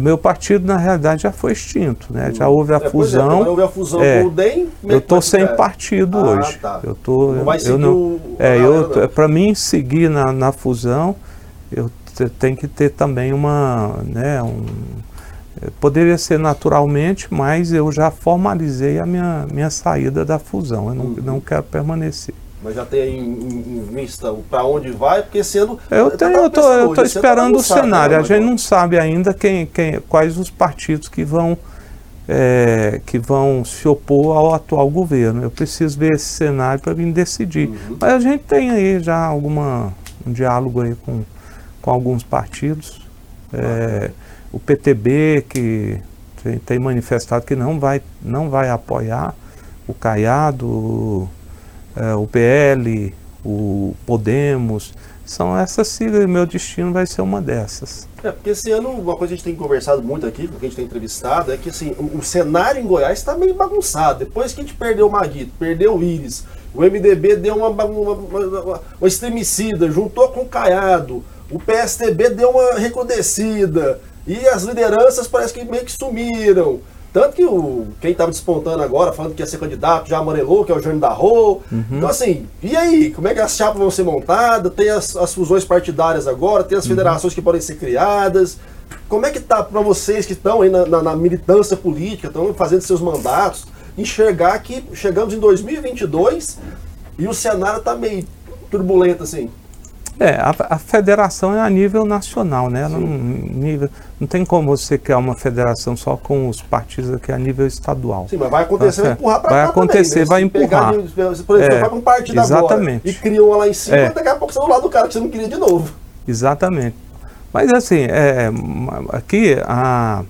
Meu partido, na realidade, já foi extinto, né? Já houve a é, fusão. É, houve a fusão é, com o DEM. Eu estou sem partido ah, hoje. Tá. Eu tô, não vai seguir eu não, o, é, eu, Para mim seguir na, na fusão, eu tem que ter também uma, né, um, eh, poderia ser naturalmente, mas eu já formalizei a minha, minha saída da fusão, eu não, uhum. não quero permanecer. Mas já tem em, em vista para onde vai, porque sendo. Eu tenho, eu tô, eu tô esperando o cenário. Né, a gente não sabe ainda quem, quem, quais os partidos que vão é, que vão se opor ao atual governo. Eu preciso ver esse cenário para vir decidir. Uhum. Mas a gente tem aí já alguma um diálogo aí com com alguns partidos. É, o PTB, que tem, tem, manifestado que não vai, não vai apoiar o Caiado, é, o PL, o Podemos. São essas siglas, meu destino vai ser uma dessas. É, porque esse ano, uma coisa que a gente tem conversado muito aqui, com quem a gente tem entrevistado, é que assim, o, o cenário em Goiás está meio bagunçado. Depois que a gente perdeu o Maguito, perdeu o Íris, o MDB deu uma, uma, uma, uma, juntou com o Caiado, o PSTB deu uma recrudescida e as lideranças parece que meio que sumiram. Tanto que o, quem estava despontando agora, falando que ia ser candidato, já amarelou, que é o Jânio da Rô. Uhum. Então, assim, e aí? Como é que as chapas vão ser montadas? Tem as, as fusões partidárias agora, tem as uhum. federações que podem ser criadas. Como é que tá para vocês que estão aí na, na, na, militância política, estão fazendo seus mandatos, enxergar que chegamos em 2022 e o cenário está meio turbulento assim? É, a, a, federação é a nível nacional, né? Não, nível, não tem como você criar uma federação só com os partidos aqui a nível estadual. Sim, mas vai acontecer, vai empurrar para Vai acontecer, também, né? vai empurrar. De, por exemplo, é, vai para um partido exatamente. agora e criam uma lá em cima, é. daqui a pouco você é do lado do cara que você não queria de novo. Exatamente. Mas assim, é, aqui a,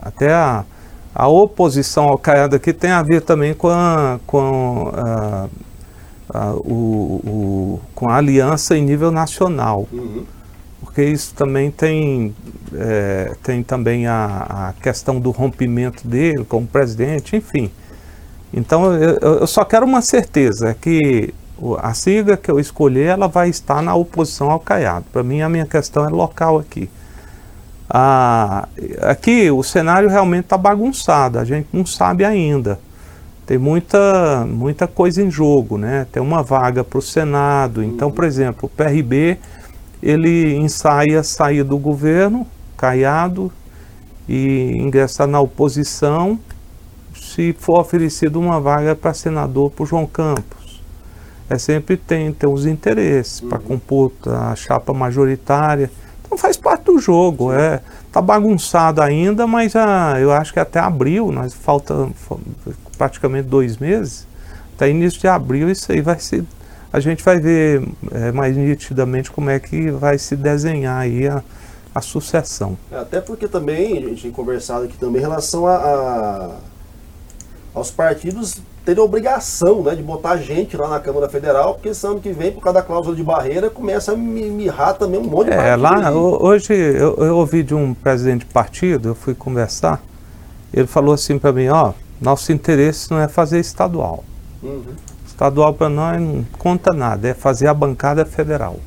até a, a oposição ao Caiado aqui tem a ver também com a, com a, o, o, com a aliança em nível nacional. Uhum. Porque isso também tem, é, tem também a, a, questão do rompimento dele como presidente, enfim. Então eu, eu só quero uma certeza, é que a sigla que eu escolher ela vai estar na oposição ao Caiado. Para mim a minha questão é local aqui. Ah, aqui o cenário realmente está bagunçado, a gente não sabe ainda tem muita, muita coisa em jogo, né? Tem uma vaga para o Senado. Então, por exemplo, o PRB ele ensaia sair do governo, caiado, e ingressar na oposição se for oferecido uma vaga para senador para o João Campos. É sempre tem, tem os interesses uhum. para compor a chapa majoritária. Então faz parte do jogo. É, tá bagunçado ainda, mas ah, eu acho que até abril, nós falta praticamente dois meses, até início de abril isso aí vai ser. A gente vai ver é, mais nitidamente como é que vai se desenhar aí a, a sucessão. É, até porque também, a gente tem conversado aqui também em relação a, a aos partidos terem obrigação né, de botar gente lá na Câmara Federal, porque esse ano que vem, por causa da cláusula de barreira, começa a mirrar também um monte de é, Lá, hoje eu, eu, ouvi de um presidente de partido, eu fui conversar, ele falou assim para mim, ó, nosso interesse não é fazer estadual. Uhum. Estadual para nós não conta nada, é fazer a bancada federal.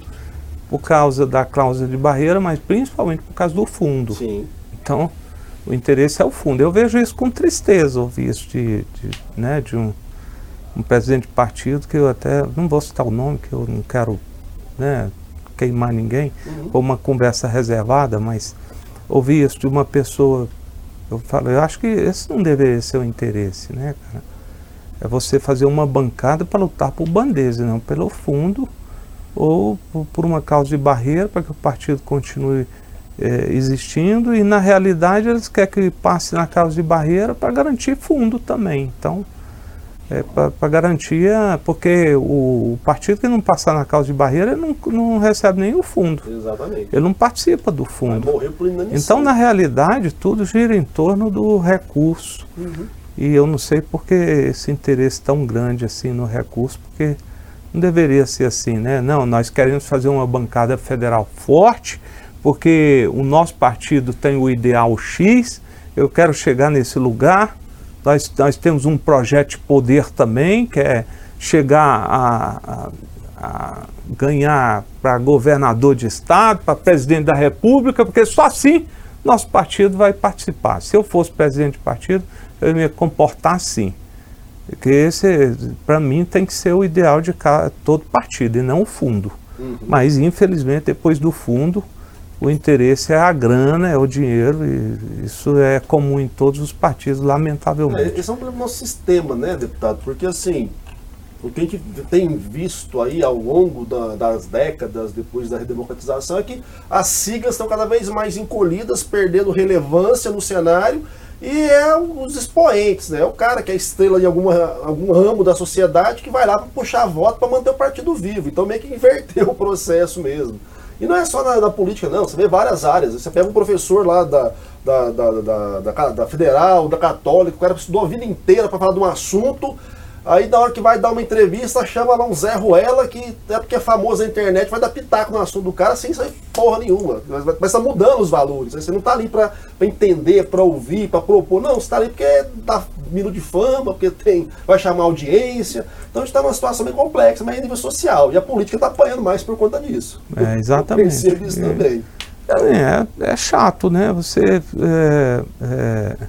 Por causa da cláusula de barreira, mas principalmente por causa do fundo. Sim. Então, o interesse é o fundo. Eu vejo isso com tristeza, ouvir isso de, de, né, de um, um presidente de partido que eu até, não vou citar o nome, que eu não quero né, queimar ninguém, uhum. ou uma conversa reservada, mas ouvir isso de uma pessoa, eu falo, eu acho que esse não deveria ser o interesse, né, cara? É você fazer uma bancada para lutar por bandeja, não pelo fundo, ou por uma causa de barreira para que o partido continue é, existindo e na realidade eles querem que passe na causa de barreira para garantir fundo também. Então, é, para garantia, porque o, o, partido que não passar na causa de barreira não, não recebe nem o fundo. Exatamente. Ele não participa do fundo. Então, na realidade, tudo gira em torno do recurso. Uhum. E eu não sei por que esse interesse tão grande assim no recurso, porque não deveria ser assim, né? Não, nós queremos fazer uma bancada federal forte, porque o nosso partido tem o ideal X, eu quero chegar nesse lugar. Nós, nós temos um projeto de poder também, que é chegar a, a, a ganhar para governador de estado, para presidente da república, porque só assim nosso partido vai participar. Se eu fosse presidente de partido, eu ia me comportar assim. Porque esse, para mim, tem que ser o ideal de cada, todo partido e não o fundo. Uhum. Mas, infelizmente, depois do fundo, o interesse é a grana, é o dinheiro, e isso é comum em todos os partidos, lamentavelmente. É, esse é um problema do nosso sistema, né, deputado? Porque, assim, o que a gente tem visto aí ao longo da, das décadas depois da redemocratização é que as siglas estão cada vez mais encolhidas, perdendo relevância no cenário e é os expoentes, né? É o cara que é estrela de alguma, algum ramo da sociedade que vai lá para puxar voto para manter o partido vivo. Então meio que inverteu <laughs> o processo mesmo. E não é só na, na, política, não. Você vê várias áreas. Você pega um professor lá da, da, da, da, da, Federal, da Católica, o cara estudou a vida inteira para falar de um assunto, Aí na hora que vai dar uma entrevista, chama lá um Zé Ruela, que é porque é famoso na internet, vai dar pitaco no assunto do cara sem sair porra nenhuma. Mas, tá mudando os valores. Você não tá ali para entender, para ouvir, para propor. Não, você tá ali porque dá minuto de fama, porque tem, vai chamar audiência. Então a gente tá numa situação bem complexa, mas em nível social. E a política tá apanhando mais por conta disso. É, exatamente. Eu isso é, também. É, é, chato, né? Você. É, é é,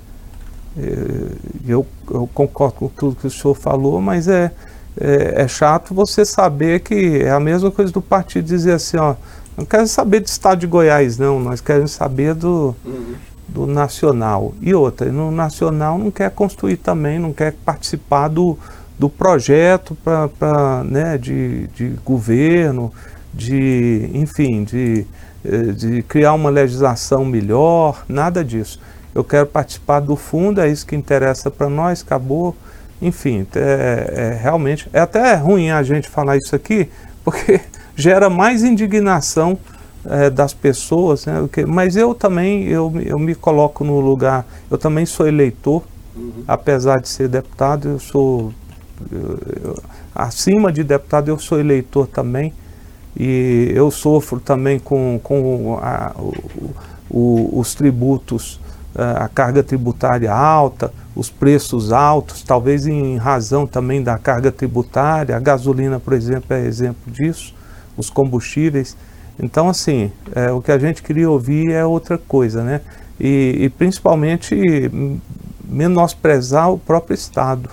eu, eu, concordo com tudo que o senhor falou, mas é, é, é, chato você saber que é a mesma coisa do partido dizer assim, ó, não quero saber do estado de Goiás, não, nós queremos saber do, uhum. do nacional. E outra, no nacional não quer construir também, não quer participar do, do projeto para né, de, de governo, de, enfim, de, eh, de criar uma legislação melhor, nada disso eu quero participar do fundo, é isso que interessa para nós, acabou. Enfim, é, é, realmente, é até ruim a gente falar isso aqui, <laughs> porque gera mais indignação é, das pessoas, né, mas eu também, eu, eu me coloco no lugar, eu também sou eleitor, uhum. apesar de ser deputado, eu sou, eu, eu, acima de deputado, eu sou eleitor também, e eu sofro também com, com a, o, o, os tributos a carga tributária alta, os preços altos, talvez em razão também da carga tributária. A gasolina, por exemplo, é exemplo disso, os combustíveis. Então, assim, é, o que a gente queria ouvir é outra coisa, né? E, e principalmente menosprezar o próprio Estado.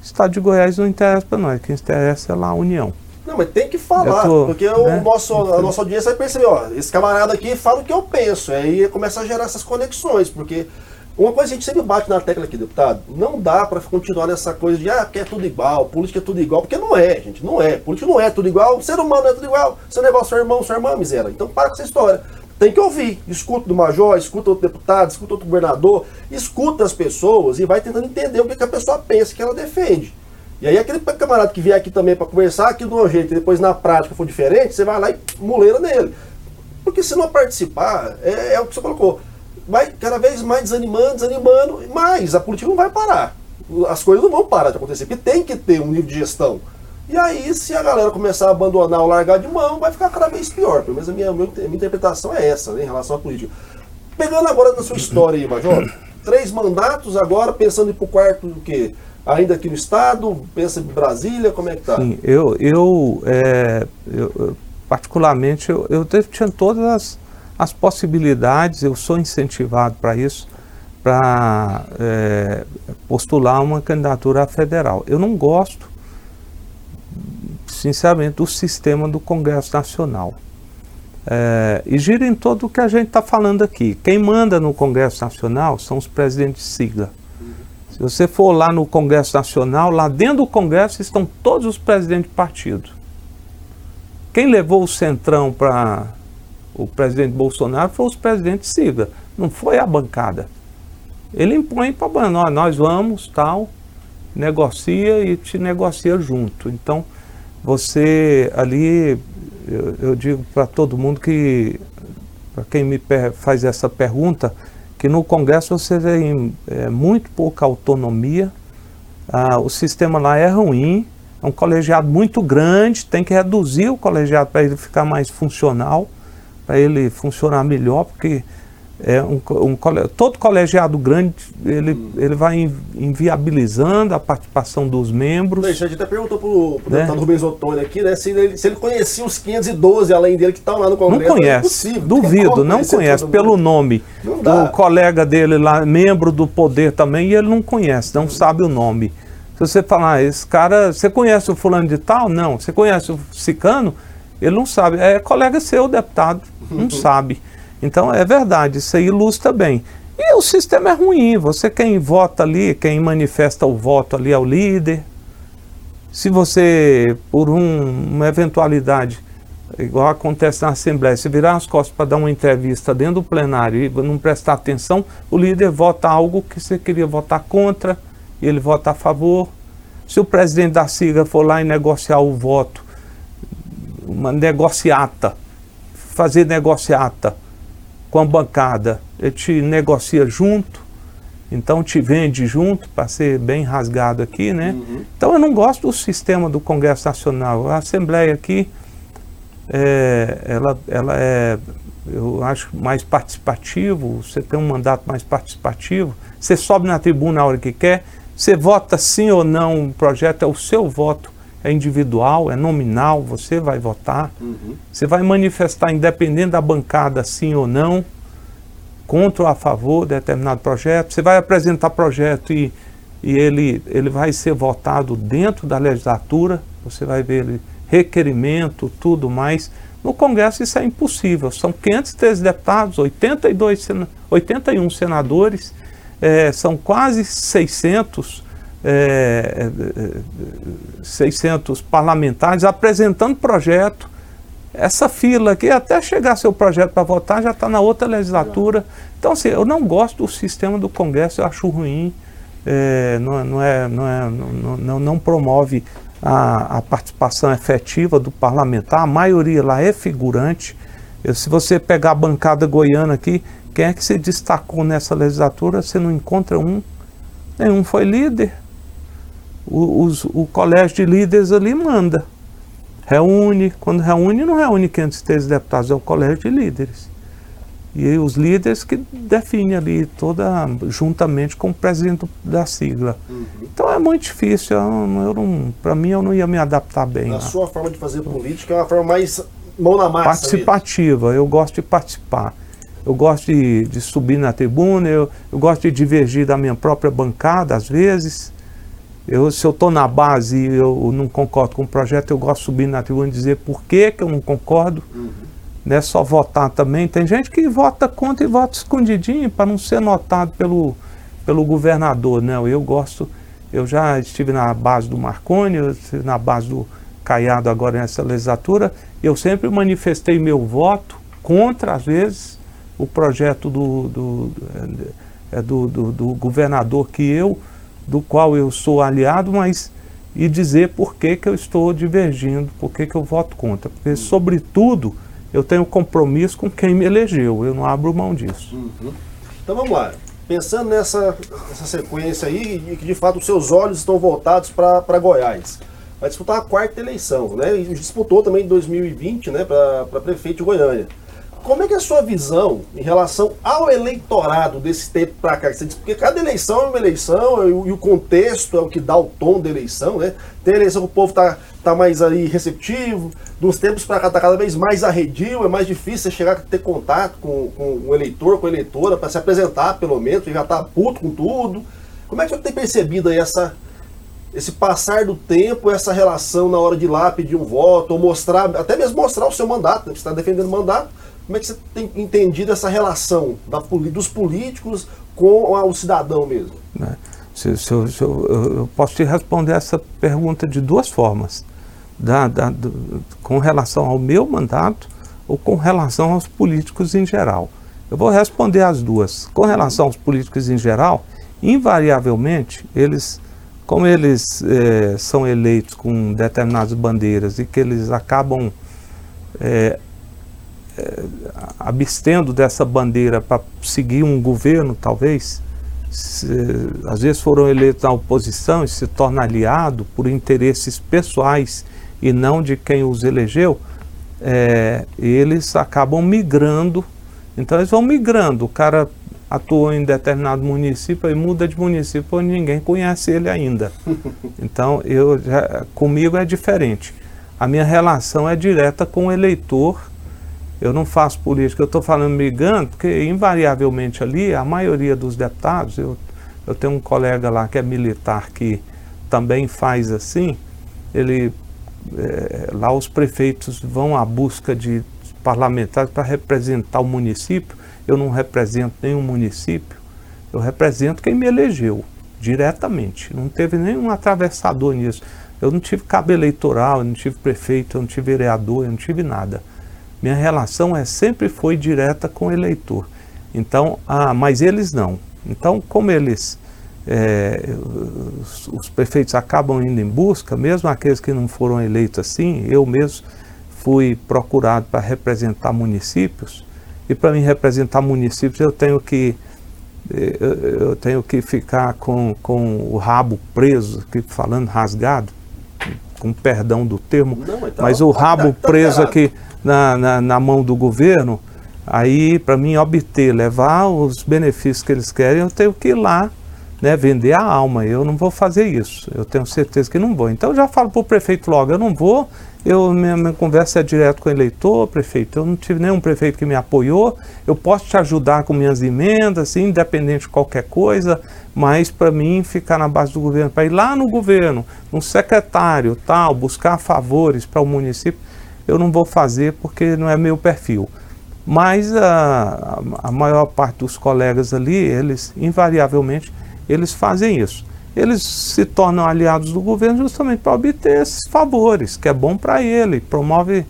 O Estado de Goiás não interessa para nós, quem interessa é lá a União. Não, mas tem que falar, tô, porque né? o nosso, a nossa audiência vai perceber, ó, esse camarada aqui fala o que eu penso, aí começa a gerar essas conexões, porque uma coisa que a gente sempre bate na tecla aqui, deputado, não dá para continuar nessa coisa de, ah, porque é tudo igual, política é tudo igual, porque não é, gente, não é, política não é tudo igual, ser humano não é tudo igual, seu negócio, seu irmão, sua irmã, miséria, então para com essa história. Tem que ouvir, escuta do major, escuta outro deputado, escuta outro governador, escuta as pessoas e vai tentando entender o que, que a pessoa pensa que ela defende. E aí aquele camarada que vier aqui também para conversar aqui de um jeito e depois na prática for diferente, você vai lá e muleira nele. Porque se não participar, é, é o que você colocou, vai cada vez mais desanimando, desanimando, mas a política não vai parar. As coisas não vão parar de acontecer, porque tem que ter um nível de gestão. E aí, se a galera começar a abandonar ou largar de mão, vai ficar cada vez pior. Pelo menos a minha, a minha interpretação é essa, né, em relação à política. Pegando agora na sua história aí, Major, três mandatos agora, pensando em ir pro quarto do quê? Ainda aqui no estado? Pensa em Brasília? Como é que está? Sim, eu, eu, é, eu particularmente, eu, eu, tinha todas as, as possibilidades, eu sou incentivado para isso, para é, postular uma candidatura federal. Eu não gosto, sinceramente, do sistema do Congresso Nacional. É, e gira em todo o que a gente está falando aqui. Quem manda no Congresso Nacional são os presidentes de sigla. Se você for lá no Congresso Nacional, lá dentro do Congresso estão todos os presidentes de partido. Quem levou o centrão para o presidente Bolsonaro foi os presidentes de sigla, não foi a bancada. Ele impõe para nós, nós vamos, tal, negocia e te negocia junto. Então, você ali, eu, eu digo para todo mundo que, para quem me faz essa pergunta, que no Congresso você tem é, muito pouca autonomia, ah, o sistema lá é ruim, é um colegiado muito grande, tem que reduzir o colegiado para ele ficar mais funcional, para ele funcionar melhor, porque é um, um, todo colegiado grande ele, hum. ele vai inviabilizando a participação dos membros. a gente até perguntou para o né? deputado Rubens Ottoni aqui, né, se ele, se ele conhecia os 512 além dele que estão lá no Congresso. Não conhece, é duvido, não conhece pelo nome. O colega dele lá, membro do poder também, e ele não conhece, não sabe o nome. Se você falar, ah, esse cara, você conhece o fulano de tal? Não. Você conhece o Cicano? Ele não sabe. É colega seu, deputado, não <laughs> sabe. Então é verdade, isso aí ilustra bem. E o sistema é ruim, você quem vota ali, quem manifesta o voto ali é o líder. Se você, por um, uma eventualidade, igual acontece na Assembleia, se virar as costas para dar uma entrevista dentro do plenário e não prestar atenção, o líder vota algo que você queria votar contra e ele vota a favor. Se o presidente da SIGA for lá e negociar o voto, uma negociata, fazer negociata, com a bancada, ele te negocia junto, então te vende junto, para ser bem rasgado aqui, né? Uhum. Então eu não gosto do sistema do Congresso Nacional. A Assembleia aqui, é, ela, ela é, eu acho, mais participativo, você tem um mandato mais participativo, você sobe na tribuna a hora que quer, você vota sim ou não o projeto, é o seu voto é individual, é nominal, você vai votar, uhum. você vai manifestar, independente da bancada, sim ou não, contra ou a favor de determinado projeto, você vai apresentar projeto e, e ele, ele vai ser votado dentro da legislatura, você vai ver ele, requerimento, tudo mais. No Congresso isso é impossível, são 513 deputados, 82 81 senadores, é, são quase 600 é, 600 parlamentares apresentando projeto. Essa fila aqui, até chegar seu projeto para votar, já está na outra legislatura. Então, assim, eu não gosto do sistema do Congresso, eu acho ruim. É, não, não, é, não, é, não, não, não promove a, a, participação efetiva do parlamentar. A maioria lá é figurante. Eu, se você pegar a bancada goiana aqui, quem é que se destacou nessa legislatura? Você não encontra um. Nenhum foi líder o, os, o colégio de líderes ali manda. Reúne, quando reúne, não reúne 513 deputados, é o colégio de líderes. E os líderes que definem ali toda, juntamente com o presidente da sigla. Uhum. Então é muito difícil, eu, eu não, para mim eu não ia me adaptar bem. A lá. sua forma de fazer política é uma forma mais mão na massa. Participativa, mesmo. eu gosto de participar. Eu gosto de, de subir na tribuna, eu, eu gosto de divergir da minha própria bancada, às vezes. Eu, se eu estou na base e eu não concordo com o projeto, eu gosto de subir na tribuna e dizer por que, que eu não concordo. Uhum. Não é só votar também. Tem gente que vota contra e vota escondidinho para não ser notado pelo, pelo governador. Não, eu gosto. Eu já estive na base do Marconi, eu estive na base do Caiado agora nessa legislatura. Eu sempre manifestei meu voto contra, às vezes, o projeto do, do, do, é, do, do, do governador que eu do qual eu sou aliado, mas e dizer por que, que eu estou divergindo, por que, que eu voto contra. Porque, sobretudo, eu tenho compromisso com quem me elegeu, eu não abro mão disso. Uhum. Então vamos lá. Pensando nessa, nessa sequência aí, e que de fato os seus olhos estão voltados para Goiás. Vai disputar a quarta eleição, né? E disputou também em 2020, né, para prefeito de Goiânia. Como é que é a sua visão em relação ao eleitorado desse tempo para cá? Porque cada eleição é uma eleição e o contexto é o que dá o tom da eleição, né? Tem eleição que o povo tá, tá mais ali receptivo, dos tempos para cá tá cada vez mais arredio, é mais difícil você chegar a ter contato com, com o eleitor, com a eleitora, para se apresentar pelo menos, já tá puto com tudo. Como é que você tem percebido aí essa, esse passar do tempo, essa relação na hora de ir lá pedir um voto, ou mostrar, até mesmo mostrar o seu mandato, né? você está defendendo o mandato, como é que você tem entendido essa relação da, dos políticos com o cidadão mesmo? É. Se, se, eu, se eu, eu, posso te responder essa pergunta de duas formas. Da, da, do, com relação ao meu mandato ou com relação aos políticos em geral. Eu vou responder as duas. Com relação aos políticos em geral, invariavelmente, eles, como eles é, são eleitos com determinadas bandeiras e que eles acabam é, abstendo dessa bandeira para seguir um governo, talvez, se, às vezes foram eleitos na oposição e se torna aliado por interesses pessoais e não de quem os elegeu, é, eles acabam migrando. Então eles vão migrando. O cara atua em determinado município e muda de município e ninguém conhece ele ainda. <laughs> Então eu já, comigo é diferente. A minha relação é direta com o eleitor eu não faço política, eu estou falando migrando, porque invariavelmente ali, a maioria dos deputados, eu, eu tenho um colega lá que é militar que também faz assim, ele é, lá os prefeitos vão à busca de parlamentares para representar o município. Eu não represento nenhum município, eu represento quem me elegeu diretamente. Não teve nenhum atravessador nisso. Eu não tive cabo eleitoral, eu não tive prefeito, eu não tive vereador, eu não tive nada. Minha relação é sempre foi direta com o eleitor. Então, ah, mas eles não. Então, como eles, é, os, os, prefeitos acabam indo em busca, mesmo aqueles que não foram eleitos assim, eu mesmo fui procurado para representar municípios. E para me representar municípios, eu tenho que eh, eu, tenho que ficar com, com o rabo preso, aqui falando rasgado, com perdão do termo, não, então, mas o rabo tá, tá preso aqui na, na, na mão do governo, aí para mim obter, levar os benefícios que eles querem, eu tenho que ir lá né, vender a alma. Eu não vou fazer isso. Eu tenho certeza que não vou. Então eu já falo para o prefeito logo, eu não vou. Eu, minha, minha, conversa é direto com o eleitor, prefeito. Eu não tive nenhum prefeito que me apoiou. Eu posso te ajudar com minhas emendas, assim, independente de qualquer coisa, mas para mim ficar na base do governo, para ir lá no governo, um secretário, tal, buscar favores para o município, eu não vou fazer porque não é meu perfil. Mas a, a maior parte dos colegas ali, eles invariavelmente, eles fazem isso. Eles se tornam aliados do governo justamente para obter esses favores, que é bom para ele, promove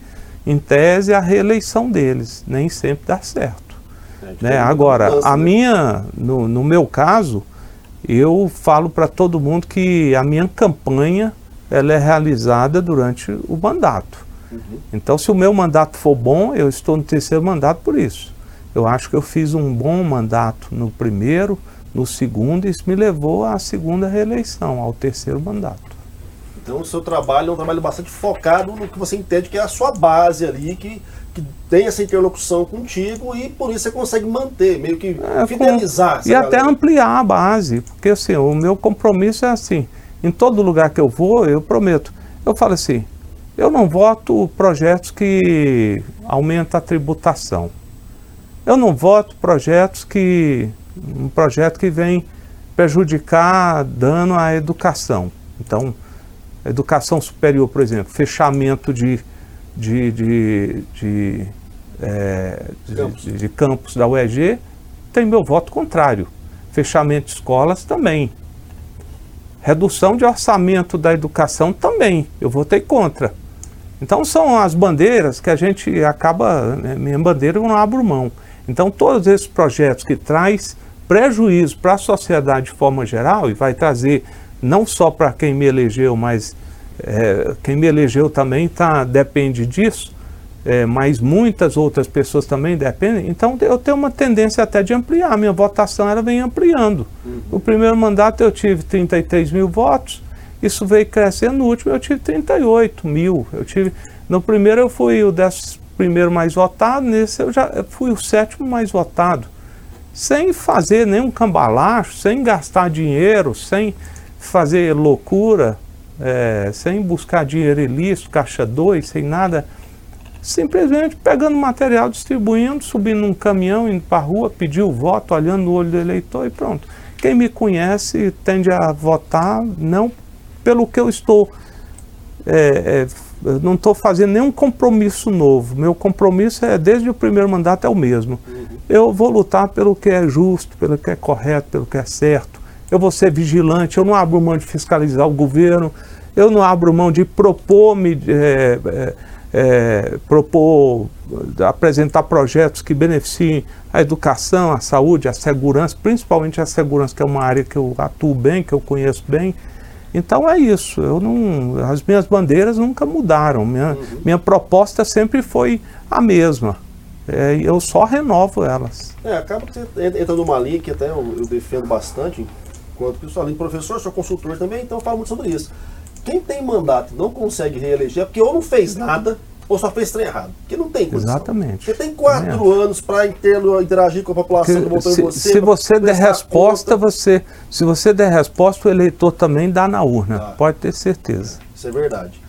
em tese a reeleição deles. Nem sempre dá certo. É, né? Agora, a né? minha, no, no meu caso, eu falo para todo mundo que a minha campanha ela é realizada durante o mandato. Uhum. Então, se o meu mandato for bom, eu estou no terceiro mandato por isso. Eu acho que eu fiz um bom mandato no primeiro, no segundo, e isso me levou à segunda reeleição, ao terceiro mandato. Então, o seu trabalho é um trabalho bastante focado no que você entende que é a sua base ali, que, que tem essa interlocução contigo e por isso você consegue manter, meio que é, fidelizar. Com, e até ampliar a base, porque assim, o meu compromisso é assim, em todo lugar que eu vou, eu prometo. Eu falo assim, eu não voto projetos que aumentam a tributação. Eu não voto projetos que. um projeto que vem prejudicar, dano à educação. Então, educação superior, por exemplo, fechamento de, de, de, de, é, campos. de, de campos da UEG, tem meu voto contrário. Fechamento de escolas também. Redução de orçamento da educação também. Eu votei contra. Então são as bandeiras que a gente acaba, né, minha bandeira eu não abro mão. Então todos esses projetos que traz prejuízo para a sociedade de forma geral e vai trazer não só para quem me elegeu, mas é, quem me elegeu também tá, depende disso, é, mas muitas outras pessoas também dependem. Então eu tenho uma tendência até de ampliar. Minha votação ela vem ampliando. No primeiro mandato eu tive 33 mil votos, isso veio crescendo. No último eu tive 38 mil. Eu tive, no primeiro eu fui o 11 primeiro mais votado, nesse eu já fui o sétimo mais votado. Sem fazer nenhum cambalacho, sem gastar dinheiro, sem fazer loucura, é, sem buscar dinheiro ilícito, caixa 2, sem nada. Simplesmente pegando material, distribuindo, subindo num caminhão, indo para a rua, pedir o voto, olhando no olho do eleitor e pronto. Quem me conhece tende a votar não pelo que eu estou é, é, não estou fazendo nenhum compromisso novo. Meu compromisso é, desde o primeiro mandato, é o mesmo. Uhum. Eu vou lutar pelo que é justo, pelo que é correto, pelo que é certo. Eu vou ser vigilante, eu não abro mão de fiscalizar o governo, eu não abro mão de propor, me, é, é, é propor apresentar projetos que beneficiem a educação, a saúde, a segurança, principalmente a segurança, que é uma área que eu atuo bem, que eu conheço bem. Então é isso. Eu não, as minhas bandeiras nunca mudaram. Minha, uhum. minha proposta sempre foi a mesma. É, eu só renovo elas. É, acaba que você entra numa linha que até eu, eu defendo bastante, enquanto pessoal, além de professor, sou consultor também, então eu falo muito sobre isso. Quem tem mandato e não consegue reeleger é porque ou não fez nada, ou só fez trem errado. Porque não tem condição. Exatamente. Você tem quatro anos para interagir com a população que, votou se, em você. Se você der resposta, você, se você der resposta, o eleitor também dá na urna. Ah, Pode ter certeza. Isso é verdade.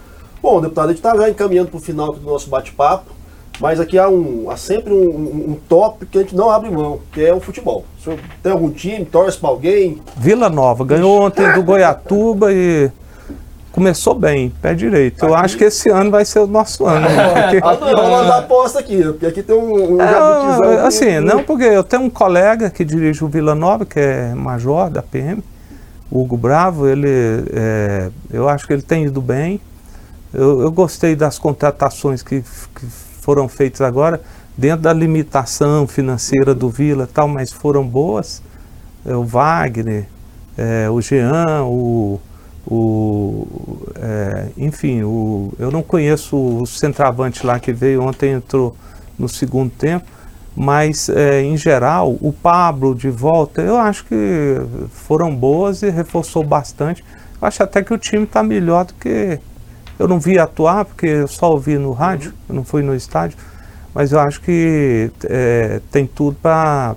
Bom, deputado, a gente está já encaminhando para o final do nosso bate-papo, mas aqui há, um, há sempre um, um, um tópico que a gente não abre mão, que é o futebol. O senhor tem algum time, torce para alguém? Vila Nova, ganhou ontem do Goiatuba e começou bem, pé direito. Eu acho que esse ano vai ser o nosso ano. <laughs> Porque... aqui rola as apostas aqui, porque aqui tem um, um é, Assim, não, porque eu tenho um colega que dirige o Vila Nova, que é major da PM, Hugo Bravo, ele, é, eu acho que ele tem ido bem. Eu, eu gostei das contratações que, que foram feitas agora, dentro da limitação financeira do Vila tal, mas foram boas. É, o Wagner, é, o Jean, o o, é, enfim, o, eu não conheço o centroavante lá que veio ontem, entrou no segundo tempo, mas é, em geral, o Pablo de volta, eu acho que foram boas e reforçou bastante. Eu acho até que o time está melhor do que. Eu não vi atuar, porque eu só ouvi no rádio, eu não fui no estádio, mas eu acho que é, tem tudo para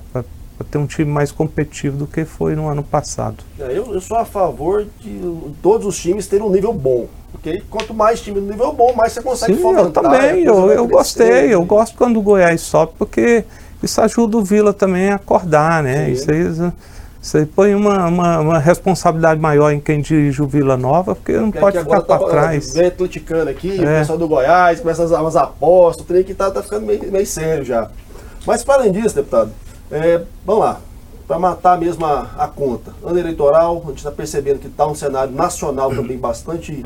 para ter um time mais competitivo do que foi no ano passado. É, eu, eu, sou a favor de todos os times terem um nível bom. Porque quanto mais time no nível bom, mais você consegue Sim, fomentar. Eu também, eu, eu gostei, eu gosto quando o Goiás sobe, porque isso ajuda o Vila também a acordar, né? Isso aí, você põe uma, uma, uma, responsabilidade maior em quem dirige o Vila Nova, porque não porque pode ficar para tá, trás. Vem atleticano aqui, é. o pessoal do Goiás, começa as, as apostas, o trem que tá, tá ficando meio, meio sério já. Mas para além disso, deputado, é, vamos lá, para matar mesmo a, a, conta. Ano eleitoral, a gente está percebendo que está um cenário nacional também bastante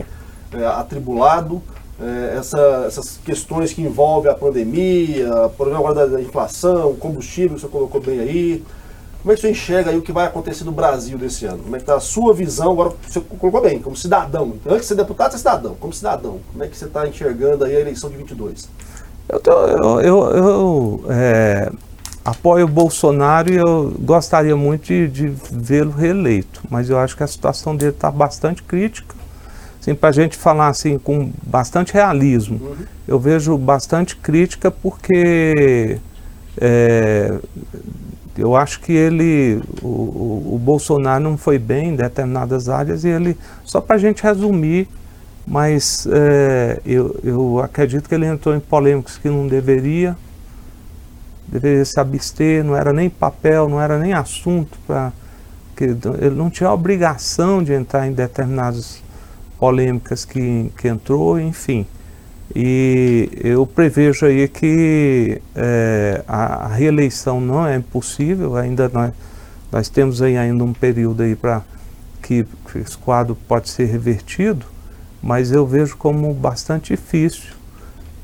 é, atribulado. É, essa, essas questões que envolvem a pandemia, o problema agora da, inflação, combustível, que você colocou bem aí. Como é que você enxerga aí o que vai acontecer no Brasil desse ano? Como é que está a sua visão, agora você colocou bem, como cidadão. Antes de ser deputado, você é cidadão. Como cidadão, como é que você está enxergando aí a eleição de 22? Eu, tô, eu, eu, eu é apoio o Bolsonaro e eu gostaria muito de, de vê-lo reeleito, mas eu acho que a situação dele está bastante crítica. Assim, Para a gente falar assim com bastante realismo, uhum. eu vejo bastante crítica porque é, eu acho que ele, o, o, Bolsonaro não foi bem em determinadas áreas e ele, só para a gente resumir, mas é, eu, eu acredito que ele entrou em polêmicas que não deveria, deveria se abster, não era nem papel, não era nem assunto para que ele não tinha obrigação de entrar em determinadas polêmicas que, que entrou, enfim. E eu prevejo aí que é, a, a, reeleição não é impossível, ainda nós, nós temos aí ainda um período aí para que, que esse quadro pode ser revertido, mas eu vejo como bastante difícil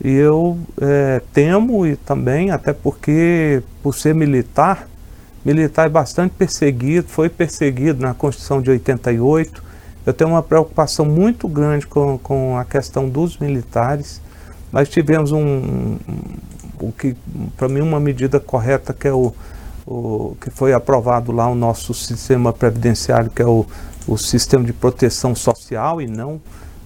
e eu é, temo e também, até porque por ser militar, militar é bastante perseguido, foi perseguido na Constituição de 88. Eu tenho uma preocupação muito grande com, com a questão dos militares. Nós tivemos um, o que para mim uma medida correta que é o, o, que foi aprovado lá o nosso sistema previdenciário que é o, o sistema de proteção social e não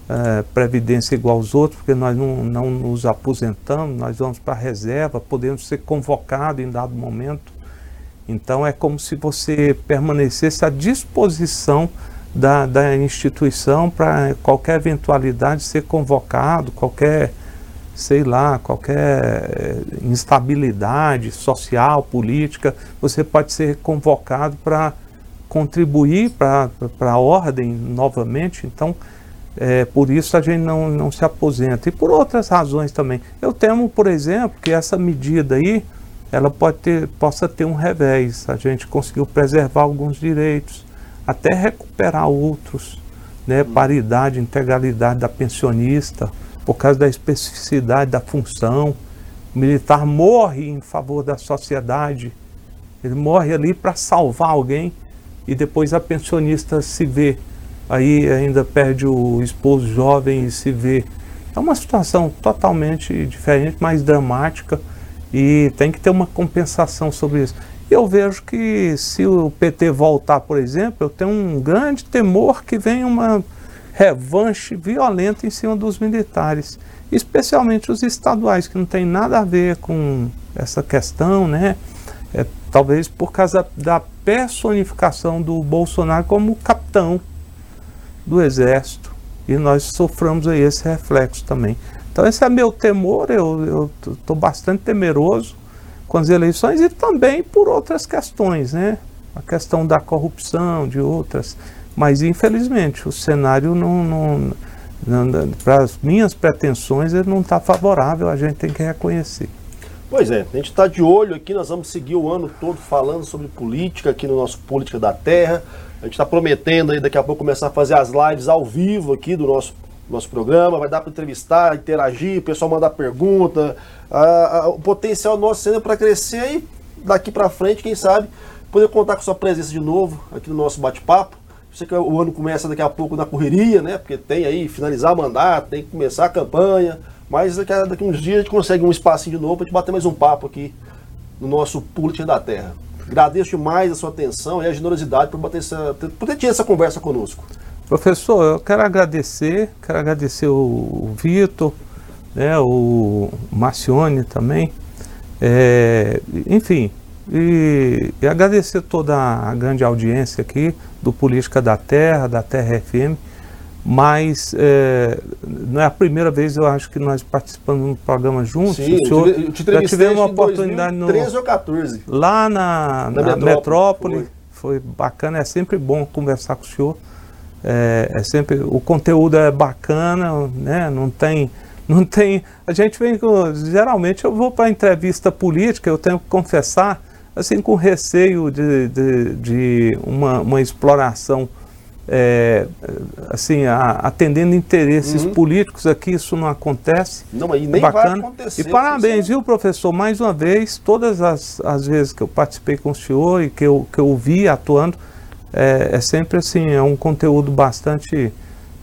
é, previdência igual aos outros, porque nós não, não nos aposentamos, nós vamos para a reserva, podemos ser convocados em dado momento. Então é como se você permanecesse à disposição da, da instituição para qualquer eventualidade ser convocado, qualquer, sei lá, qualquer eh, instabilidade social, política, você pode ser convocado para contribuir para a ordem novamente. Então, é, por isso a gente não, não se aposenta. E por outras razões também. Eu temo, por exemplo, que essa medida aí, ela pode ter, possa ter um revés. A gente conseguiu preservar alguns direitos, até recuperar outros, né? Paridade, integralidade da pensionista, por causa da especificidade da função. O militar morre em favor da sociedade. Ele morre ali para salvar alguém e depois a pensionista se vê aí ainda perde o esposo jovem e se vê. É uma situação totalmente diferente, mais dramática e tem que ter uma compensação sobre isso. Eu vejo que se o PT voltar, por exemplo, eu tenho um grande temor que venha uma revanche violenta em cima dos militares, especialmente os estaduais, que não tem nada a ver com essa questão, né? É, talvez por causa da personificação do Bolsonaro como capitão do exército e nós sofremos aí esse reflexo também. Então esse é meu temor, eu estou bastante temeroso com as eleições e também por outras questões, né? A questão da corrupção, de outras. Mas infelizmente o cenário não, não, não para as minhas pretensões ele não está favorável, a gente tem que reconhecer. Pois é, a gente está de olho aqui, nós vamos seguir o ano todo falando sobre política aqui no nosso Política da Terra. A gente está prometendo aí daqui a pouco começar a fazer as lives ao vivo aqui do nosso, nosso programa. Vai dar para entrevistar, interagir, o pessoal mandar pergunta. A, a, o potencial nosso sendo para crescer e daqui para frente, quem sabe, poder contar com sua presença de novo aqui no nosso bate-papo. Sei que o ano começa daqui a pouco na correria, né? Porque tem aí finalizar mandato, tem que começar a campanha. Mas daqui a, daqui a uns dias a gente consegue um espacinho de novo para gente bater mais um papo aqui no nosso Política da Terra. Agradeço demais a sua atenção e a generosidade por, bater essa, por ter tido essa conversa conosco. Professor, eu quero agradecer, quero agradecer o, Vitor, né, o Marcione também, é, enfim, e, e, agradecer toda a grande audiência aqui do Política da Terra, da Terra FM, mas é, não é a primeira vez, eu acho que nós participamos de um programa juntos. Sim, o senhor, eu te já tivemos uma oportunidade no, 13 ou 14. Lá na, na, na Metrópole. metrópole foi. foi. bacana, é sempre bom conversar com o senhor. É, é, sempre o conteúdo é bacana, né? Não tem, não tem. A gente vem com, geralmente eu vou para entrevista política, eu tenho que confessar, assim com receio de, de, de uma, uma exploração é, assim, a, atendendo interesses uhum. políticos aqui, isso não acontece. Não, e nem Bacana. vai acontecer. E parabéns, viu, professor? Mais uma vez, todas as, as vezes que eu participei com o senhor e que eu, que eu vi atuando, é, é sempre assim, é um conteúdo bastante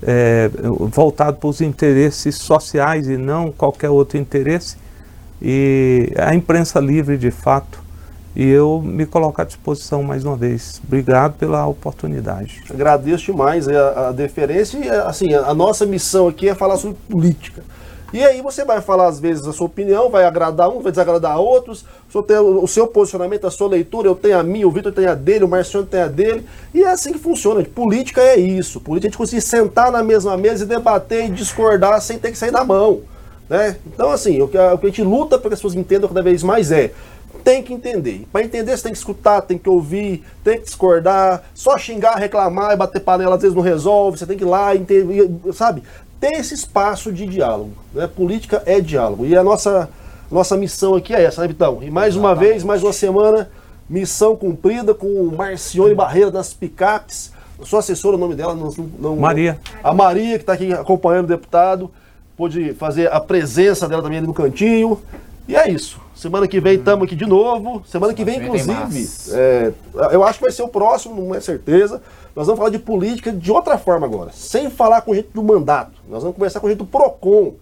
é, voltado para os interesses sociais e não qualquer outro interesse. E a imprensa livre, de fato, e eu me coloco à disposição mais uma vez. Obrigado pela oportunidade. Agradeço demais a, a deferência e assim, a, a nossa missão aqui é falar sobre política. E aí você vai falar às vezes a sua opinião, vai agradar um, vai desagradar outros, o seu, o seu posicionamento, a sua leitura, eu tenho a minha, o Vitor tem a dele, o Marciano tem a dele, e é assim que funciona. Política é isso. Política é a gente conseguir sentar na mesma mesa e debater e discordar sem ter que sair da mão. Né? Então, assim, o que, a, o que a gente luta para que as pessoas entendam cada vez mais é tem que entender. Para entender, você tem que escutar, tem que ouvir, tem que discordar. Só xingar, reclamar e bater panela às vezes não resolve. Você tem que ir lá, entender, sabe? Ter esse espaço de diálogo. Né? Política é diálogo. E a nossa, nossa missão aqui é essa, né, Vitão? E mais uma vez, mais uma semana, missão cumprida com o Marcione Barreira das Picapes. Sua assessora, o nome dela? Não, não, Maria. A Maria, que está aqui acompanhando o deputado. Pôde fazer a presença dela também ali no cantinho. E é isso. Semana que vem estamos aqui de novo. Semana que vem, inclusive, é, eu acho que vai ser o próximo, não é certeza. Nós vamos falar de política de outra forma agora, sem falar com gente do mandato. Nós vamos conversar com gente do PROCON,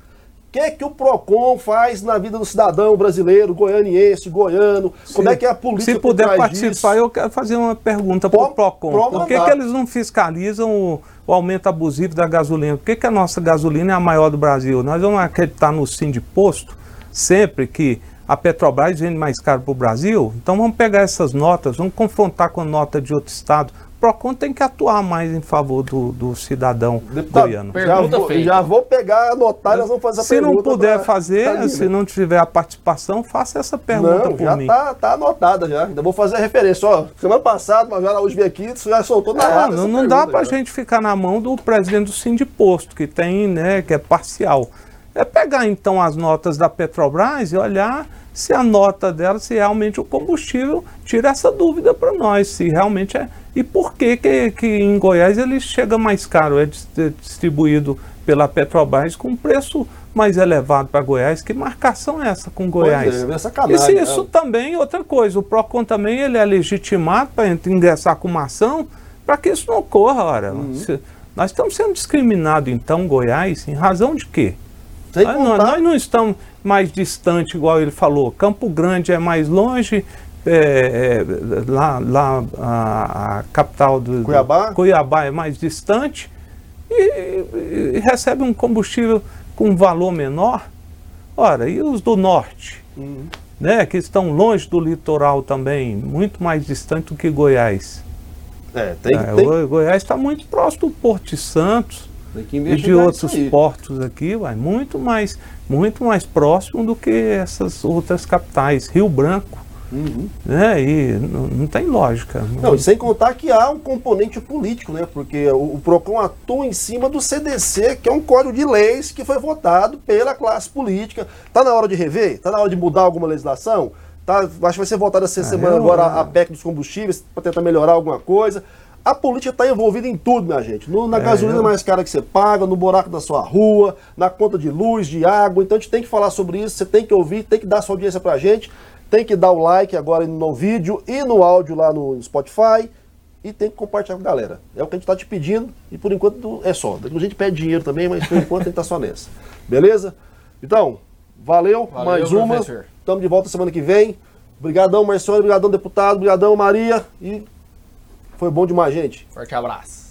que, que o PROCON faz na vida do cidadão brasileiro, goianiense, goiano? Se- como é que é a política Se puder participar, disso? eu quero fazer uma pergunta para o PROCON. Por que, que eles não fiscalizam o, o aumento abusivo da gasolina? Por que, que a nossa gasolina é a maior do Brasil? Nós vamos acreditar no sim de posto sempre que a Petrobras vende mais caro para o Brasil? Então vamos pegar essas notas, vamos confrontar com a nota de outro estado. O PROCON tem que atuar mais em favor do, do cidadão Deputado, goiano. já vou, já vou pegar, anotar e nós vamos fazer a Se não pergunta. puder pra- fazer, pra Lívia. se não tiver a participação, faça essa pergunta Não, por já mim. tá, tá anotada já. Ainda vou fazer a referência. Ó, semana passada, o Araújo veio aqui, você já soltou na É, hora. não, não dá pra já. gente ficar na mão do presidente do Sindiposto, que tem, né, que é parcial. É pegar então as notas da Petrobras e olhar se a nota dela, se realmente o combustível, tira essa dúvida para nós, se realmente é. E por que, que que em Goiás ele chega mais caro, é é distribuído pela Petrobras com um preço mais elevado para Goiás? Que marcação é essa com Goiás? Pois é, é sacanagem. E se isso também, outra coisa, o PROCON também ele é legitimado para ingressar com uma ação para que isso não ocorra, ora. Uhum. Se- nós estamos sendo discriminados, então, Goiás, em razão de quê? Sem Nós, não- nós não estamos mais distante, igual ele falou. Campo Grande é mais longe, é, é, lá, lá a, a capital do do- Cuiabá? Cuiabá é mais distante e, e- recebe um combustível com um valor menor. Ora, e os do norte? Uhum. né, que estão longe do litoral também, muito mais distante do que Goiás. É, tem, É, tem, o Goiás está muito próximo do Porto de Santos tem e de outros portos aqui, vai, muito mais, muito mais próximo do que essas outras capitais, Rio Branco, Uhum. né? E não, não tem lógica. Não, e sem contar que há um componente político, né? Porque o, o PROCON atua em cima do CDC, que é um código de leis que foi votado pela classe política. Tá na hora de rever? Tá na hora de mudar alguma legislação? Tá, acho que vai ser votada essa Ah, semana eu- agora a PEC dos combustíveis para tentar melhorar alguma coisa. A política está envolvida em tudo, minha gente. No- na É, gasolina eu- mais cara que você paga, no buraco da sua rua, na conta de luz, de água. Então a gente tem que falar sobre isso, você tem que ouvir, tem que dar sua audiência pra gente. Tem que dar o like agora no vídeo e no áudio lá no Spotify. E tem que compartilhar com a galera. É o que a gente está te pedindo e por enquanto é só. A gente pede dinheiro também, mas por enquanto a gente está só nessa. Beleza? Então, valeu, Valeu, mais uma. Estamos de volta semana que vem. Obrigadão, Marcione. Obrigadão, deputado. Obrigadão, Maria. E foi bom demais, gente. Forte abraço.